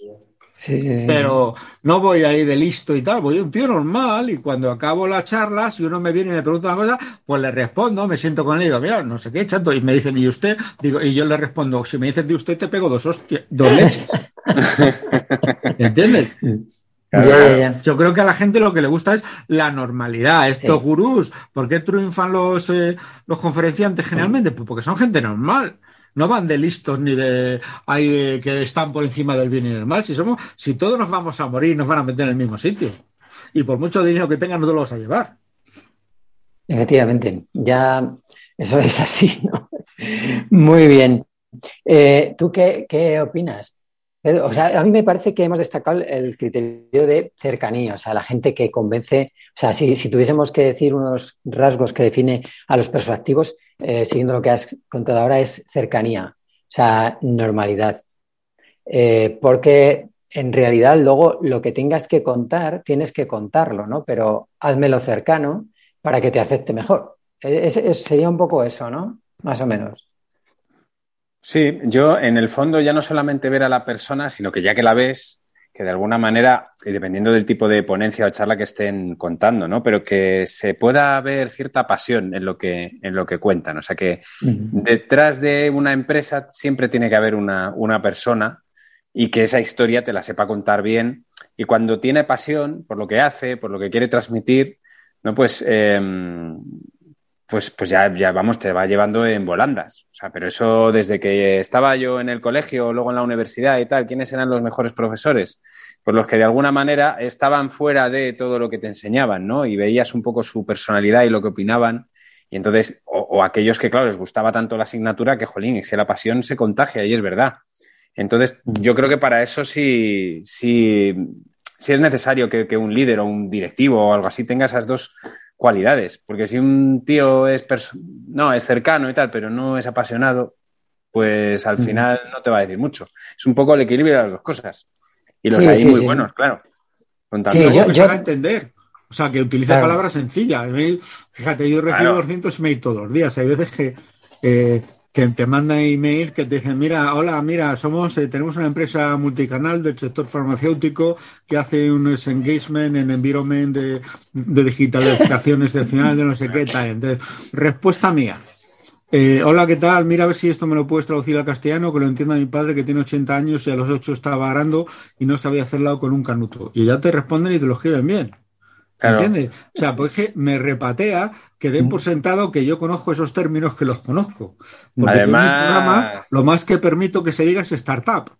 Pero no voy ahí de listo y tal, voy un tío normal y cuando acabo la charla, si uno me viene y me pregunta una cosa, pues le respondo, me siento con él y digo, mira, no sé qué, chato, y me dicen, ¿y usted? Digo, y yo le respondo, si me dices de usted, te pego dos, dos leches. [laughs] ¿Entiendes? Yo creo que a la gente lo que le gusta es la normalidad. Estos gurús, ¿por qué triunfan los, eh, los conferenciantes generalmente? Pues porque son gente normal. No van de listos ni de hay que están por encima del bien y del mal. Si somos, si todos nos vamos a morir, nos van a meter en el mismo sitio. Y por mucho dinero que tengan, no te lo vas a llevar. Efectivamente, ya eso es así, ¿no? Muy bien. Eh, ¿Tú qué, qué opinas? O sea, a mí me parece que hemos destacado el criterio de cercanía, o sea, la gente que convence, o sea, si, tuviésemos que decir unos rasgos que define a los persuasivos, eh, siguiendo lo que has contado ahora, es cercanía, o sea, normalidad. Eh, porque en realidad luego lo que tengas que contar, tienes que contarlo, ¿no? Pero házmelo cercano para que te acepte mejor. E, sería un poco eso, ¿no? Más o menos. Sí, yo en el fondo ya no solamente ver a la persona, sino que ya que la ves, que de alguna manera, y dependiendo del tipo de ponencia o charla que estén contando, ¿no? Pero que se pueda ver cierta pasión en lo que, en lo que cuentan. O sea que detrás de una empresa siempre tiene que haber una, persona y que esa historia te la sepa contar bien. Y cuando tiene pasión por lo que hace, por lo que quiere transmitir, ¿no? Pues em, pues, pues ya, ya vamos, te va llevando en volandas. O sea, pero eso desde que estaba yo en el colegio, luego en la universidad y tal, ¿quiénes eran los mejores profesores? Pues los que de alguna manera estaban fuera de todo lo que te enseñaban, ¿no? Y veías un poco su personalidad y lo que opinaban. Y entonces, o, aquellos que, claro, les gustaba tanto la asignatura que, jolín, es que la pasión se contagia y es verdad. Entonces, yo creo que para eso sí, sí, sí es necesario que, que un líder o un directivo o algo así tenga esas dos cualidades. Porque si un tío es, no, es cercano y tal, pero no es apasionado, pues al final no te va a decir mucho. Es un poco el equilibrio de las dos cosas. Y los hay muy buenos, claro. Sí, yo, yo... a entender. O sea, que utiliza palabras sencillas. Fíjate, yo recibo 200 emails todos los días. Hay veces que eh, que te mandan email que te dicen, mira, hola, mira, somos, eh, tenemos una empresa multicanal del sector farmacéutico que hace unos engagement en environment de, de digitalización excepcional de no sé qué tal. Entonces, respuesta mía. Eh, hola, ¿qué tal? Mira a ver si esto me lo puedes traducir al castellano, que lo entienda mi padre que tiene 80 años y a los 8 estaba arando y no sabía hacerlo con un canuto. Y ya te responden y te lo escriben bien. ¿Entiendes? O sea, pues que me repatea que den por mm. sentado que yo conozco esos términos que los conozco. Porque Además, lo más que permito que se diga es startup.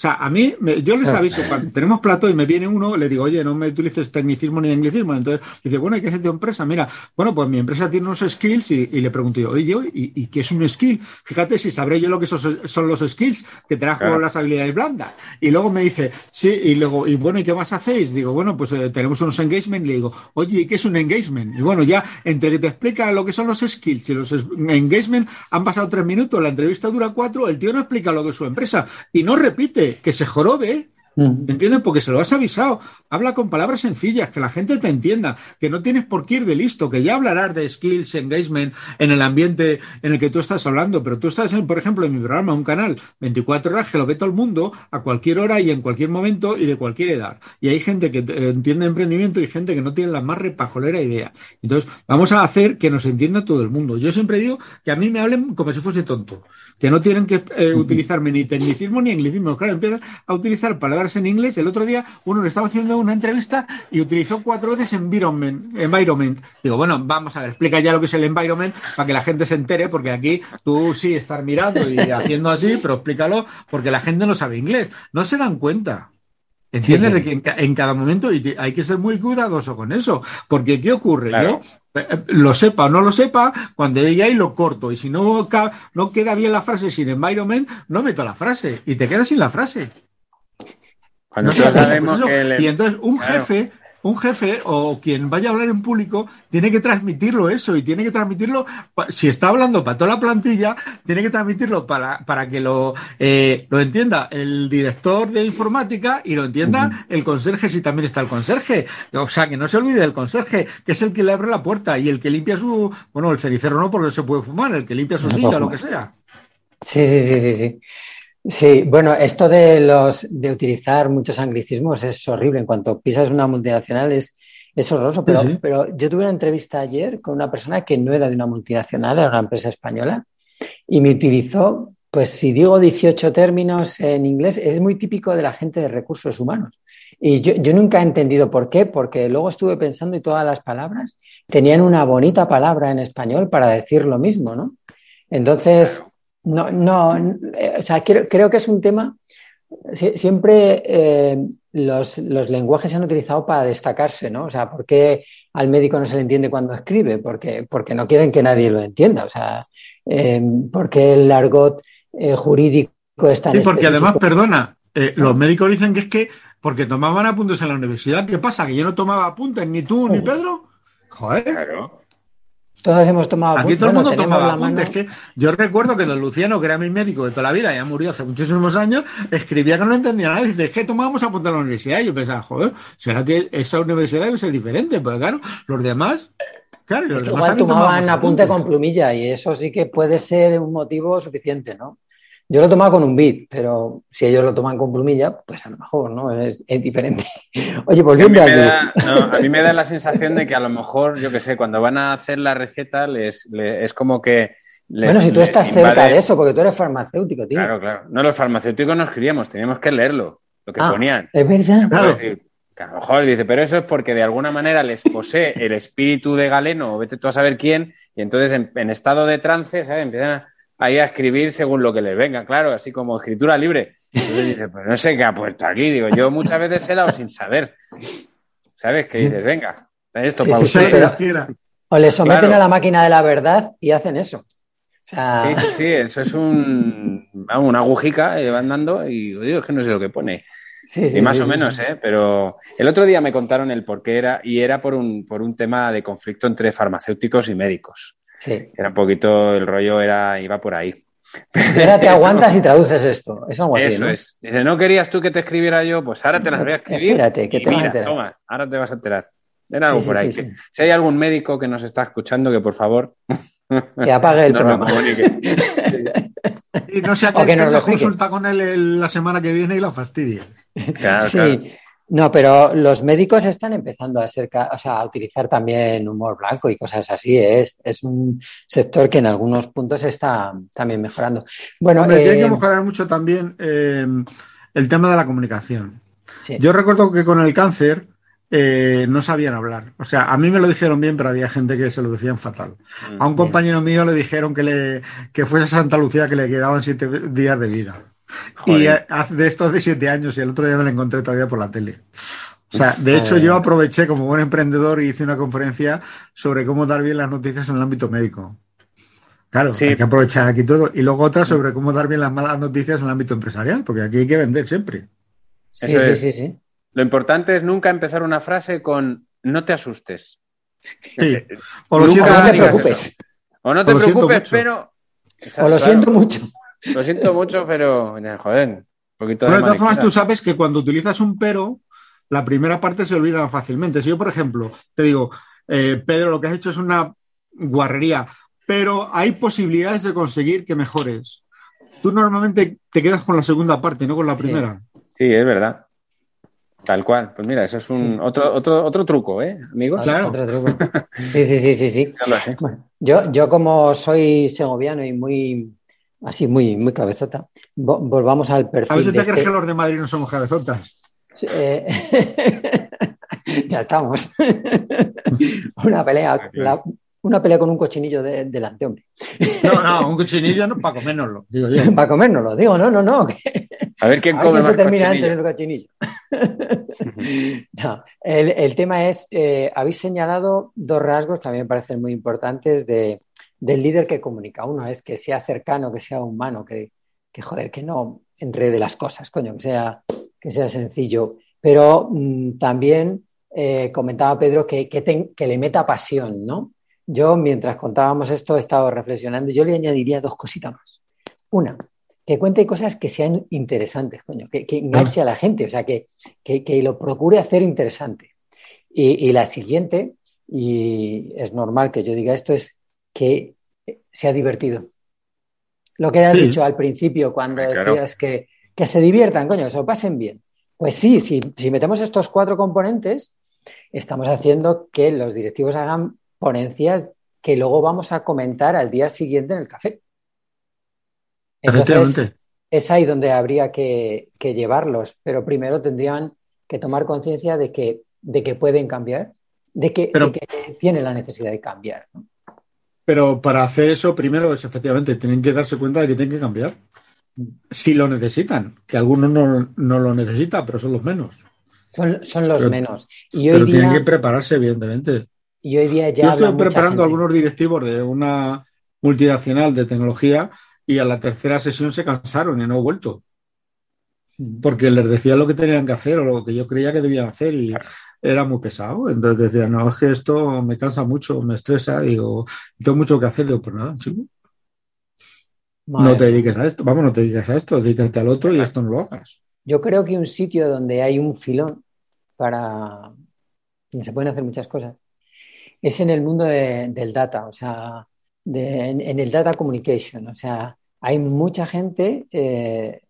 O sea, a mí, yo les aviso, cuando tenemos plato y me viene uno, le digo, oye, no me utilices tecnicismo ni anglicismo. Entonces dice, bueno, ¿y qué es tu empresa? Mira, bueno, pues mi empresa tiene unos skills y, le pregunto yo, oye, ¿y, ¿y, qué es un skill? Fíjate si sabré yo lo que son, son los skills que trajo las habilidades blandas. Y luego me dice, sí, y luego, y bueno, ¿y qué más hacéis? Digo, bueno, pues eh, tenemos unos engagement. Y le digo, oye, ¿y qué es un engagement? Y bueno, ya entre que te explica lo que son los skills y los engagement, han pasado tres minutos, la entrevista dura cuatro, el tío no explica lo que es su empresa y no repite que se jorobe ¿Entiendes? Porque se lo has avisado. Habla con palabras sencillas, que la gente te entienda, que no tienes por qué ir de listo, que ya hablarás de skills, engagement en el ambiente en el que tú estás hablando, pero tú estás, en, por ejemplo, en mi programa, un canal 24 horas que lo ve todo el mundo a cualquier hora y en cualquier momento y de cualquier edad. Y hay gente que entiende emprendimiento y gente que no tiene la más repajolera idea. Entonces, vamos a hacer que nos entienda todo el mundo. Yo siempre digo que a mí me hablen como si fuese tonto, que no tienen que eh, utilizarme ni tecnicismo ni anglicismo. Claro, empiezan a utilizar palabras en inglés. El otro día uno le estaba haciendo una entrevista y utilizó cuatro veces environment. environment. Digo, bueno, vamos a ver, explica ya lo que es el environment para que la gente se entere, porque aquí tú sí estás mirando y haciendo así, pero explícalo porque la gente no sabe inglés. No se dan cuenta. ¿Entiendes? De que en, cada momento hay que ser muy cuidadoso con eso. Porque, ¿qué ocurre? Yo eh, eh, lo sepa o no lo sepa, cuando llegue ahí lo corto. Y si no, no queda bien la frase sin environment, no meto la frase. Y te quedas sin la frase. Cuando sabemos que Y entonces un jefe, un jefe o quien vaya a hablar en público tiene que transmitirlo eso y tiene que transmitirlo, si está hablando para toda la plantilla, tiene que transmitirlo para, para que lo, eh, lo entienda el director de informática y lo entienda el conserje si también está el conserje. O sea, que no se olvide del conserje, que es el que le abre la puerta y el que limpia su, bueno, el cenicero no porque se puede fumar, el que limpia su silla, lo que sea. Sí, sí, sí, sí, sí. Sí, bueno, esto de los de utilizar muchos anglicismos es horrible. En cuanto pisas una multinacional es, es horroroso. Pero, pero yo tuve una entrevista ayer con una persona que no era de una multinacional, era una empresa española, y me utilizó, pues si digo 18 términos en inglés, es muy típico de la gente de recursos humanos. Y yo, yo, nunca he entendido por qué, porque luego estuve pensando y todas las palabras tenían una bonita palabra en español para decir lo mismo, ¿no? Entonces, no, no, eh, o sea, creo, creo que es un tema, siempre eh, los, los, lenguajes se han utilizado para destacarse, ¿no? O sea, ¿por qué al médico no se le entiende cuando escribe? Porque, porque no quieren que nadie lo entienda, o sea, eh, porque el argot eh, jurídico es tan... Sí, porque además, perdona, eh, los médicos dicen que es que porque tomaban apuntes en la universidad, ¿qué pasa? ¿Que yo no tomaba apuntes, ni tú, ni Pedro? Joder. Claro. Todos hemos tomado Aquí todo el mundo tomaba apuntes. Es que yo recuerdo que don Luciano, que era mi médico de toda la vida, ya murió hace muchísimos años, escribía que no entendía nada. Dice, es que tomábamos apuntes en la universidad. Y yo pensaba, joder, ¿será que esa universidad debe ser diferente? Porque claro, los demás. Claro, los es que demás igual tomaban apunte con plumilla y eso sí que puede ser un motivo suficiente, ¿no? Yo lo tomaba con un bit, pero si ellos lo toman con plumilla, pues a lo mejor, ¿no? Es, es diferente. [laughs] Oye, volviendo a mí, da, no, a mí me da la [laughs] sensación de que a lo mejor, yo qué sé, cuando van a hacer la receta, les, les es como que. Les, bueno, si tú estás cerca de eso, porque tú eres farmacéutico, tío. Claro, claro. No, los farmacéuticos no escribíamos, teníamos que leerlo, lo que ah, ponían. Es verdad. Claro. Decir, que a lo mejor dice, pero eso es porque de alguna manera les posee el espíritu de Galeno, o vete tú a saber quién, y entonces en, en estado de trance, ¿sabes? Empiezan a ahí a escribir según lo que les venga, claro, así como escritura libre. Entonces dice, pues no sé qué ha puesto aquí. Digo, yo muchas veces he dado sin saber. ¿Sabes? Que dices, venga, esto sí, para sí, usted. Pero... O le someten claro. a la máquina de la verdad y hacen eso. O sea... Sí, sí, sí, eso es un, una agujica, eh, van dando y digo, es que no sé lo que pone. Sí, sí, y más sí, o menos, ¿eh? Pero el otro día me contaron el por qué era, y era por un, por un tema de conflicto entre farmacéuticos y médicos. Sí. Era un poquito, el rollo era, iba por ahí. Y ahora te aguantas y [laughs] traduces esto. Es algo así, Eso ¿no? es. Dice, ¿no querías tú que te escribiera yo? Pues ahora te las voy a escribir. Espérate, que y te vas a mira, enterar. toma, ahora te vas a enterar. Era algo Sí, por sí, ahí. sí, Que- sí. Si hay algún médico que nos está escuchando, que por favor [laughs] Que apague el lo programa. Y no sea O que, que nos lo consulta con él la semana que viene y la fastidia. Claro, Sí. claro. No, pero los médicos están empezando a ser, ca- o sea, a utilizar también humor blanco y cosas así. Es, es un sector que en algunos puntos está también mejorando. Bueno, Hombre, tiene eh, que mejorar mucho también eh, el tema de la comunicación. sí. Yo recuerdo que con el cáncer eh, no sabían hablar. O sea, a mí me lo dijeron bien, pero había gente que se lo decían fatal. A un compañero mío le dijeron que, le, que fuese a Santa Lucía que le quedaban siete días de vida. [laughs] Y Joder. eh, hace- de esto hace siete años y el otro día me lo encontré todavía por la tele. O sea, de hecho yo aproveché como buen emprendedor y hice una conferencia sobre cómo dar bien las noticias en el ámbito médico. Claro, Sí. hay que aprovechar aquí todo. Y luego otra sobre cómo dar bien las malas noticias en el ámbito empresarial, porque aquí hay que vender siempre. Sí, Eso sí, es. sí, sí. Lo importante es nunca empezar una frase con no te asustes. Sí. O lo Nunca siento, no te preocupes. eso. O no te O preocupes, pero. O lo siento mucho. Lo siento [laughs] mucho, pero. Joder, un poquito Bueno, de todas formas, tú sabes que cuando utilizas un pero, la primera parte se olvida fácilmente. Si yo, por ejemplo, te digo, eh, Pedro, lo que has hecho es una guarrería, pero hay posibilidades de conseguir que mejores. Tú normalmente te quedas con la segunda parte, no con la primera. Sí, es verdad. Tal cual. Pues mira, eso es un Sí. otro, otro, otro truco, ¿eh, amigos? Claro. Otro truco. [laughs] Sí, sí, sí, sí, sí. Yo, yo como soy segoviano y muy así muy, muy cabezota, vo- volvamos al A perfil veces de te crees este- que los de Madrid no somos cabezotas. Eh, [laughs] ya estamos. [laughs] una pelea, la- una pelea con un cochinillo de- delante, hombre. No, no, un cochinillo no para comérnoslo, digo yo. [laughs] Para comérnoslo, digo, no, no, no. A ver quién a ver come se más termina cochinillo. antes el cochinillo. No, el, el tema es, eh, habéis señalado dos rasgos que a mí me parecen muy importantes de, del líder que comunica. Uno es que sea cercano, que sea humano, que, que joder, que no enrede las cosas, coño, que sea, que sea sencillo. Pero mm, también eh, comentaba Pedro que, que, le meta pasión, ¿no? Yo, mientras contábamos esto, he estado reflexionando yo le añadiría dos cositas más. Una, que cuente cosas que sean interesantes, coño, que, enganche a la gente, o sea, que, que, lo procure hacer interesante. Y la siguiente, y es normal que yo diga esto, es que sea divertido. Lo que has Sí. dicho al principio cuando Ah, claro. decías que, que se diviertan, coño, se lo pasen bien. Pues sí, sí, si metemos estos cuatro componentes, estamos haciendo que los directivos hagan ponencias que luego vamos a comentar al día siguiente en el café. Entonces, Efectivamente. es ahí donde habría que, que llevarlos, pero primero tendrían que tomar conciencia de que, de que pueden cambiar, de que, Pero- de que tienen la necesidad de cambiar. ¿no? Pero para hacer eso, primero es efectivamente, tienen que darse cuenta de que tienen que cambiar. Si lo necesitan, que algunos no, no lo necesitan, pero son los menos. Son, son los Pero- menos. Y Pero tienen que prepararse, evidentemente. y hoy día ya Yo estoy preparando algunos directivos de una multinacional de tecnología y a la tercera sesión se cansaron y no he vuelto. Porque les decía lo que tenían que hacer o lo que yo creía que debían hacer y era muy pesado. Entonces decía, no, es que esto me cansa mucho, me estresa, digo, tengo mucho que hacer. Digo, pues nada, chico, Madre no te dediques a esto, vamos, no te dediques a esto, dedícate al otro y esto no lo hagas. Yo creo que un sitio donde hay un filón para donde se pueden hacer muchas cosas es en el mundo de- del data, o sea, de- en, en el data communication. O sea, hay mucha gente eh,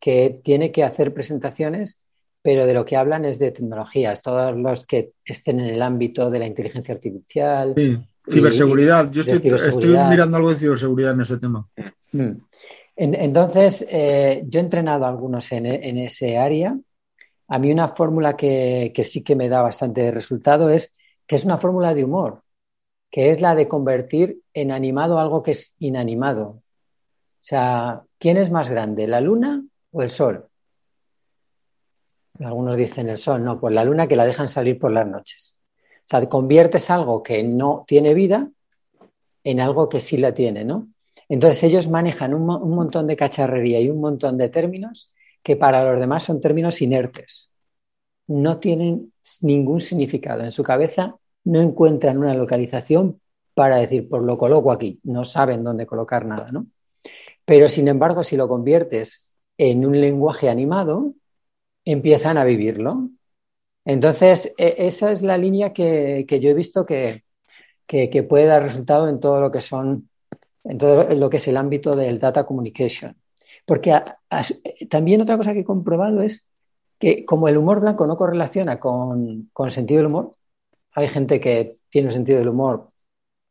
que tiene que hacer presentaciones, pero de lo que hablan es de tecnologías, todos los que estén en el ámbito de la inteligencia artificial. Sí, Y- ciberseguridad. Yo estoy, mirando algo de ciberseguridad en ese tema. Mm. En- Entonces, eh, yo he entrenado a algunos en, en ese área. A mí una fórmula que, que sí que me da bastante resultado es que es una fórmula de humor, que es la de convertir en animado algo que es inanimado. O sea, ¿quién es más grande, la luna o el sol? Algunos dicen el sol, no, pues la luna que la dejan salir por las noches. O sea, conviertes algo que no tiene vida en algo que sí la tiene, ¿no? Entonces ellos manejan un, un montón de cacharrería y un montón de términos que para los demás son términos inertes. No tienen ningún significado. En su cabeza no encuentran una localización para decir, pues lo coloco aquí. No saben dónde colocar nada, ¿no? Pero sin embargo, si lo conviertes en un lenguaje animado, empiezan a vivirlo. Entonces, e- esa es la línea que, que yo he visto que, que- que puede dar resultado en todo lo que son, en todo lo que es el ámbito del data communication. Porque a- a- también otra cosa que he comprobado es que como el humor blanco no correlaciona con, con sentido del humor, hay gente que tiene un sentido del humor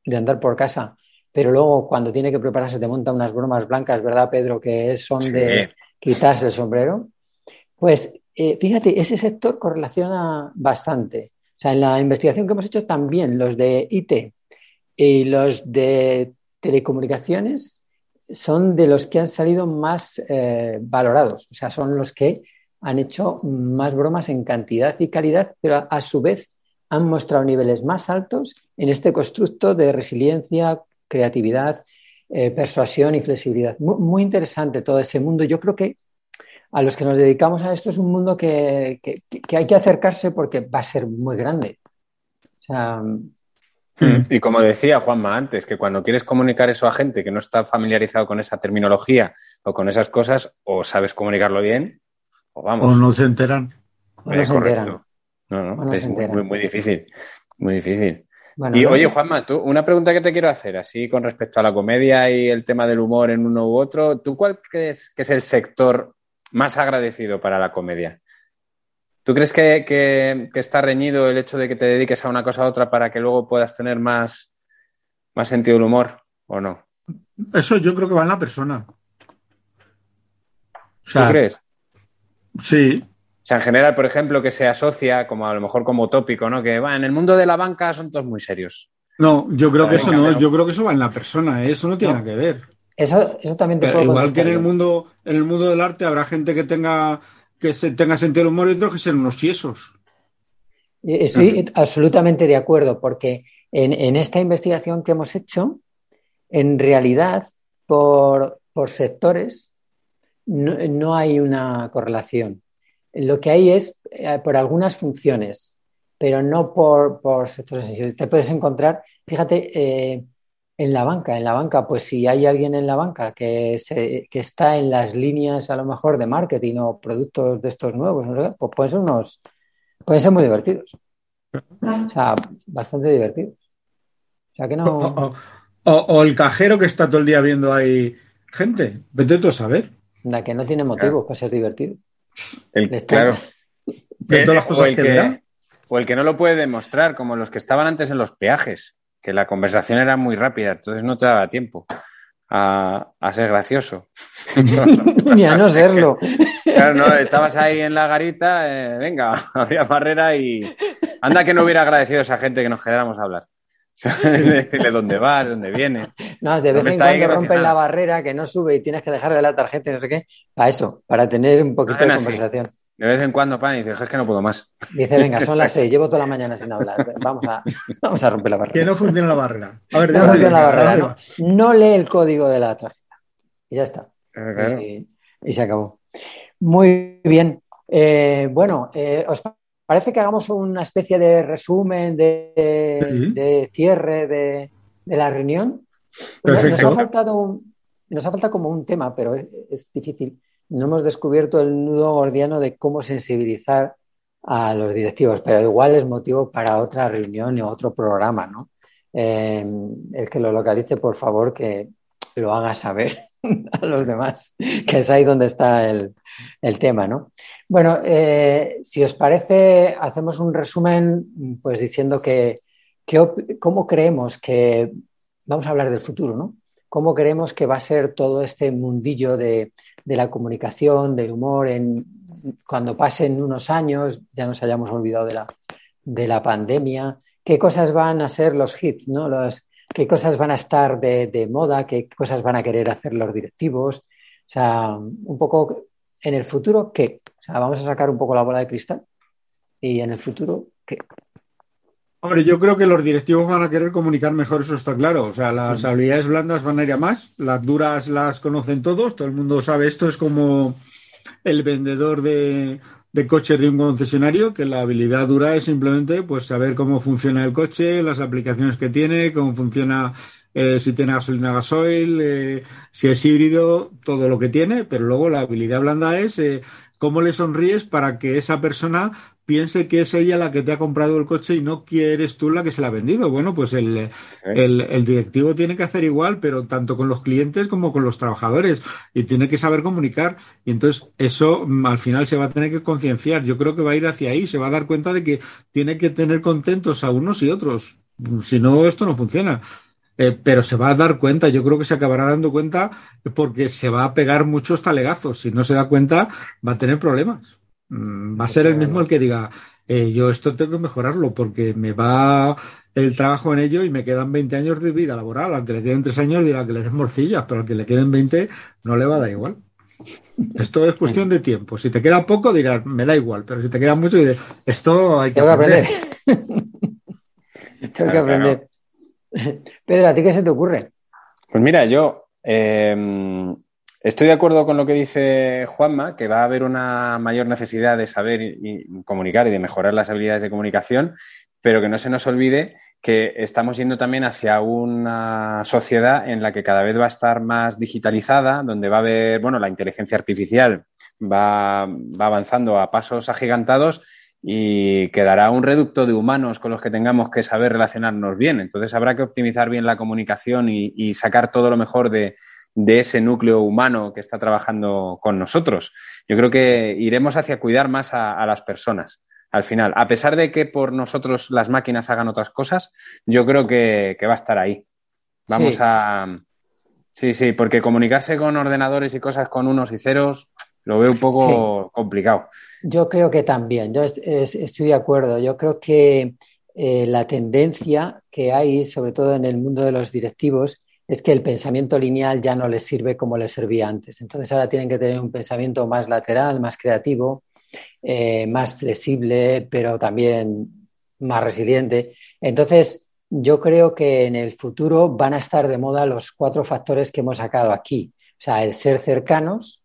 de andar por casa, pero luego cuando tiene que prepararse te monta unas bromas blancas, ¿verdad, Pedro? Que son Sí. de quitarse el sombrero. Pues eh, fíjate, ese sector correlaciona bastante. O sea, en la investigación que hemos hecho también, los de IT y los de telecomunicaciones son de los que han salido más eh, valorados. O sea, son los que han hecho más bromas en cantidad y calidad, pero a, su vez han mostrado niveles más altos en este constructo de resiliencia, creatividad, eh, persuasión y flexibilidad. Muy, muy interesante todo ese mundo. Yo creo que a los que nos dedicamos a esto es un mundo que, que- que hay que acercarse porque va a ser muy grande. O sea, Mm. Y como decía Juanma antes, que cuando quieres comunicar eso a gente que no está familiarizado con esa terminología o con esas cosas, o sabes comunicarlo bien, o vamos. O no se enteran. o no eh, se correcto. enteran. No, no, O no es se muy, enteran. muy, muy difícil. Muy difícil. Bueno, Y oye, Juanma, tú, una pregunta que te quiero hacer, así con respecto a la comedia y el tema del humor en uno u otro, ¿tú cuál crees que es el sector más agradecido para la comedia? ¿Tú crees que, que- que está reñido el hecho de que te dediques a una cosa a otra para que luego puedas tener más, más sentido del humor o no? Eso yo creo que va en la persona. O ¿Tú crees? sí, O sea, en general, por ejemplo, que se asocia como a lo mejor como tópico, ¿no? Que va, en el mundo de la banca son todos muy serios. no, yo creo que eso no, yo creo que eso va en la persona, ¿eh? eso no tiene No. nada que ver. Eso, eso también te Pero puedo igual que en el mundo, en el mundo del arte habrá gente que tenga que se, tenga sentido del humor y otros que sean unos tiesos. Eh, Estoy absolutamente de acuerdo, porque en, en esta investigación que hemos hecho, en realidad, por, por sectores, no, no hay una correlación. Lo que hay es eh, por algunas funciones, pero no por, por sectores. Te puedes encontrar, fíjate, eh, en la banca, en la banca, pues si hay alguien en la banca que, se, que está en las líneas a lo mejor de marketing o productos de estos nuevos, no sé qué, pues pueden ser unos, pueden ser muy divertidos. O sea, bastante divertidos. O sea que no. o- o- o el cajero que está todo el día viendo ahí gente. Vete tú a saber. La que no tiene motivos para ser divertido. El, está- claro. De todas las Eh, cosas o, el que que, verá. o el que no lo puede demostrar, como los que estaban antes en los peajes, que la conversación era muy rápida, entonces no te daba tiempo. a, ser gracioso. [laughs] Ni a no serlo. Claro, no, estabas ahí en la garita, eh, venga, [laughs] había barrera y anda que no hubiera agradecido a esa gente que nos quedáramos a hablar. [laughs] Decirle dónde vas, dónde viene. No, de vez en cuando rompen la barrera que no sube y tienes que dejarle la tarjeta y no sé qué. Para eso, para tener un poquito de conversación. De vez en cuando, pan, y dices, es que no puedo más. Dice, venga, son las [laughs] seis, llevo toda la mañana sin hablar. Vamos a, [laughs] vamos a romper la barrera. Que no funciona la barrera. A ver, no funciona la barrera, no. lee el código de la tarjeta. Y ya está. Y, se acabó. Muy bien. Eh, bueno, eh, ¿os parece que hagamos una especie de resumen, de, cierre de, la reunión? Nos, ha faltado nos ha faltado como un tema, pero es difícil no hemos descubierto el nudo gordiano de cómo sensibilizar a los directivos, pero igual es motivo para otra reunión o otro programa, ¿no? Eh, el que lo localice, por favor, que lo haga saber [laughs] a los demás, que es ahí donde está el, tema, ¿no? Bueno, eh, si os parece, hacemos un resumen, pues diciendo que, cómo creemos que, vamos a hablar del futuro, ¿no? ¿Cómo creemos que va a ser todo este mundillo de, de la comunicación, del humor, cuando pasen unos años, ya nos hayamos olvidado de la, de la pandemia, qué cosas van a ser los hits, ¿no? Qué cosas van a estar de, moda, qué cosas van a querer hacer los directivos. O sea, un poco en el futuro, ¿qué? O sea, vamos a sacar un poco la bola de cristal y en el futuro, ¿qué? Hombre, yo creo que los directivos van a querer comunicar mejor, eso está claro. O sea, las habilidades blandas van a ir a más, las duras las conocen todos, todo el mundo sabe. Esto, es como el vendedor de, coches de un concesionario, que la habilidad dura es simplemente pues saber cómo funciona el coche, las aplicaciones que tiene, cómo funciona eh, si tiene gasolina gasoil, eh, si es híbrido, todo lo que tiene, pero luego la habilidad blanda es eh, cómo le sonríes para que esa persona piense que es ella la que te ha comprado el coche y no que eres tú la que se la ha vendido. Bueno, pues el, el, directivo tiene que hacer igual, pero tanto con los clientes como con los trabajadores y tiene que saber comunicar. Y entonces eso mm, al final se va a tener que concienciar. Yo creo que va a ir hacia ahí, se va a dar cuenta de que tiene que tener contentos a unos y otros. Si no, esto no funciona. Eh, pero se va a dar cuenta, yo creo que se acabará dando cuenta porque se va a pegar muchos talegazos. Si no se da cuenta, va a tener problemas. Mm, va a ser el mismo el que diga, eh, yo esto tengo que mejorarlo porque me va el trabajo en ello y me quedan 20 años de vida laboral. Al que le queden 3 años dirá que le den morcillas, pero al que le queden 20 no le va a dar igual. Esto es cuestión de tiempo. Si te queda poco, dirás, me da igual, pero si te queda mucho, dirás, esto hay que tengo aprender. Que aprender. [laughs] tengo que aprender. [laughs] Pedro, ¿a ti qué se te ocurre? Pues mira, yo eh, Estoy de acuerdo con lo que dice Juanma, que va a haber una mayor necesidad de saber y comunicar y de mejorar las habilidades de comunicación, pero que no se nos olvide que estamos yendo también hacia una sociedad en la que cada vez va a estar más digitalizada, donde va a haber, bueno, la inteligencia artificial va, va avanzando a pasos agigantados y quedará un reducto de humanos con los que tengamos que saber relacionarnos bien. Entonces habrá que optimizar bien la comunicación y sacar todo lo mejor de, de ese núcleo humano que está trabajando con nosotros. Yo creo que iremos hacia cuidar más a, las personas al final. A pesar de que por nosotros las máquinas hagan otras cosas, yo creo que, va a estar ahí. Vamos a. Sí, sí, porque comunicarse con ordenadores y cosas con unos y ceros lo veo un poco complicado. Yo creo que también, yo estoy de acuerdo. Yo creo que eh, la tendencia que hay, sobre todo en el mundo de los directivos, es que el pensamiento lineal ya no les sirve como les servía antes. Entonces ahora tienen que tener un pensamiento más lateral, más creativo, eh, más flexible, pero también más resiliente. Entonces yo creo que en el futuro van a estar de moda los cuatro factores que hemos sacado aquí. O sea, el ser cercanos,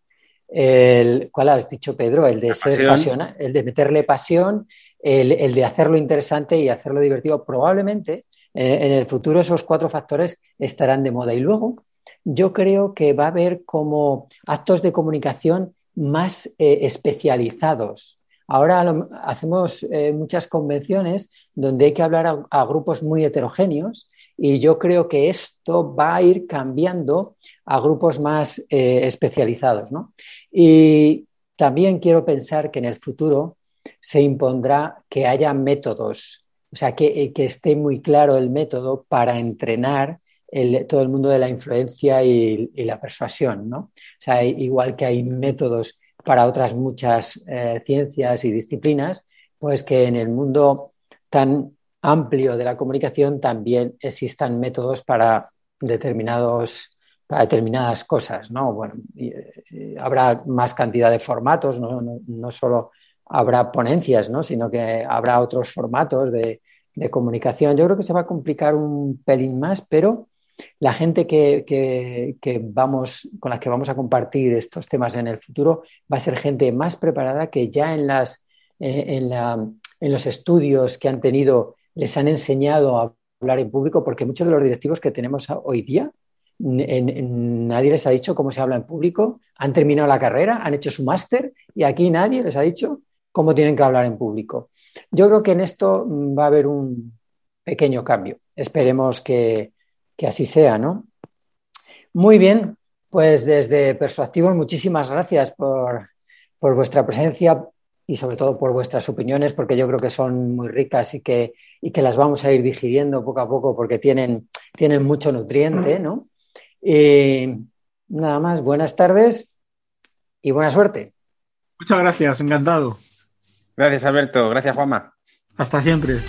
el, ¿cuál has dicho, Pedro? El de ser pasión, el de meterle pasión, el, el de hacerlo interesante y hacerlo divertido. Probablemente en el futuro esos cuatro factores estarán de moda. Y luego yo creo que va a haber como actos de comunicación más eh, especializados. Ahora hacemos eh, muchas convenciones donde hay que hablar a, grupos muy heterogéneos y yo creo que esto va a ir cambiando a grupos más especializados. Y también quiero pensar que en el futuro se impondrá que haya métodos o sea, que, eh, que esté muy claro el método para entrenar todo el mundo de la influencia y, la persuasión, ¿no? O sea, igual que hay métodos para otras muchas eh, ciencias y disciplinas, pues que en el mundo tan amplio de la comunicación también existan métodos para determinados para determinadas cosas, ¿no? Bueno, eh, habrá más cantidad de formatos. No, solo habrá ponencias, ¿no? Sino que habrá otros formatos de, comunicación. Yo creo que se va a complicar un pelín más, pero la gente que, vamos, con la que vamos a compartir estos temas en el futuro va a ser gente más preparada que ya en, las, eh, en, los estudios que han tenido les han enseñado a hablar en público, porque muchos de los directivos que tenemos hoy día, nadie les ha dicho cómo se habla en público, han terminado la carrera, han hecho su máster y aquí nadie les ha dicho cómo tienen que hablar en público. Yo creo que en esto va a haber un pequeño cambio. Esperemos que, que así sea, ¿no? Muy bien, pues desde Persuactivos, muchísimas gracias por, vuestra presencia y sobre todo por vuestras opiniones, porque yo creo que son muy ricas y que, que las vamos a ir digiriendo poco a poco porque tienen, tienen mucho nutriente, ¿no? Y nada más, buenas tardes y buena suerte. Muchas gracias, encantado. Gracias, Alberto. Gracias, Juanma. Hasta siempre.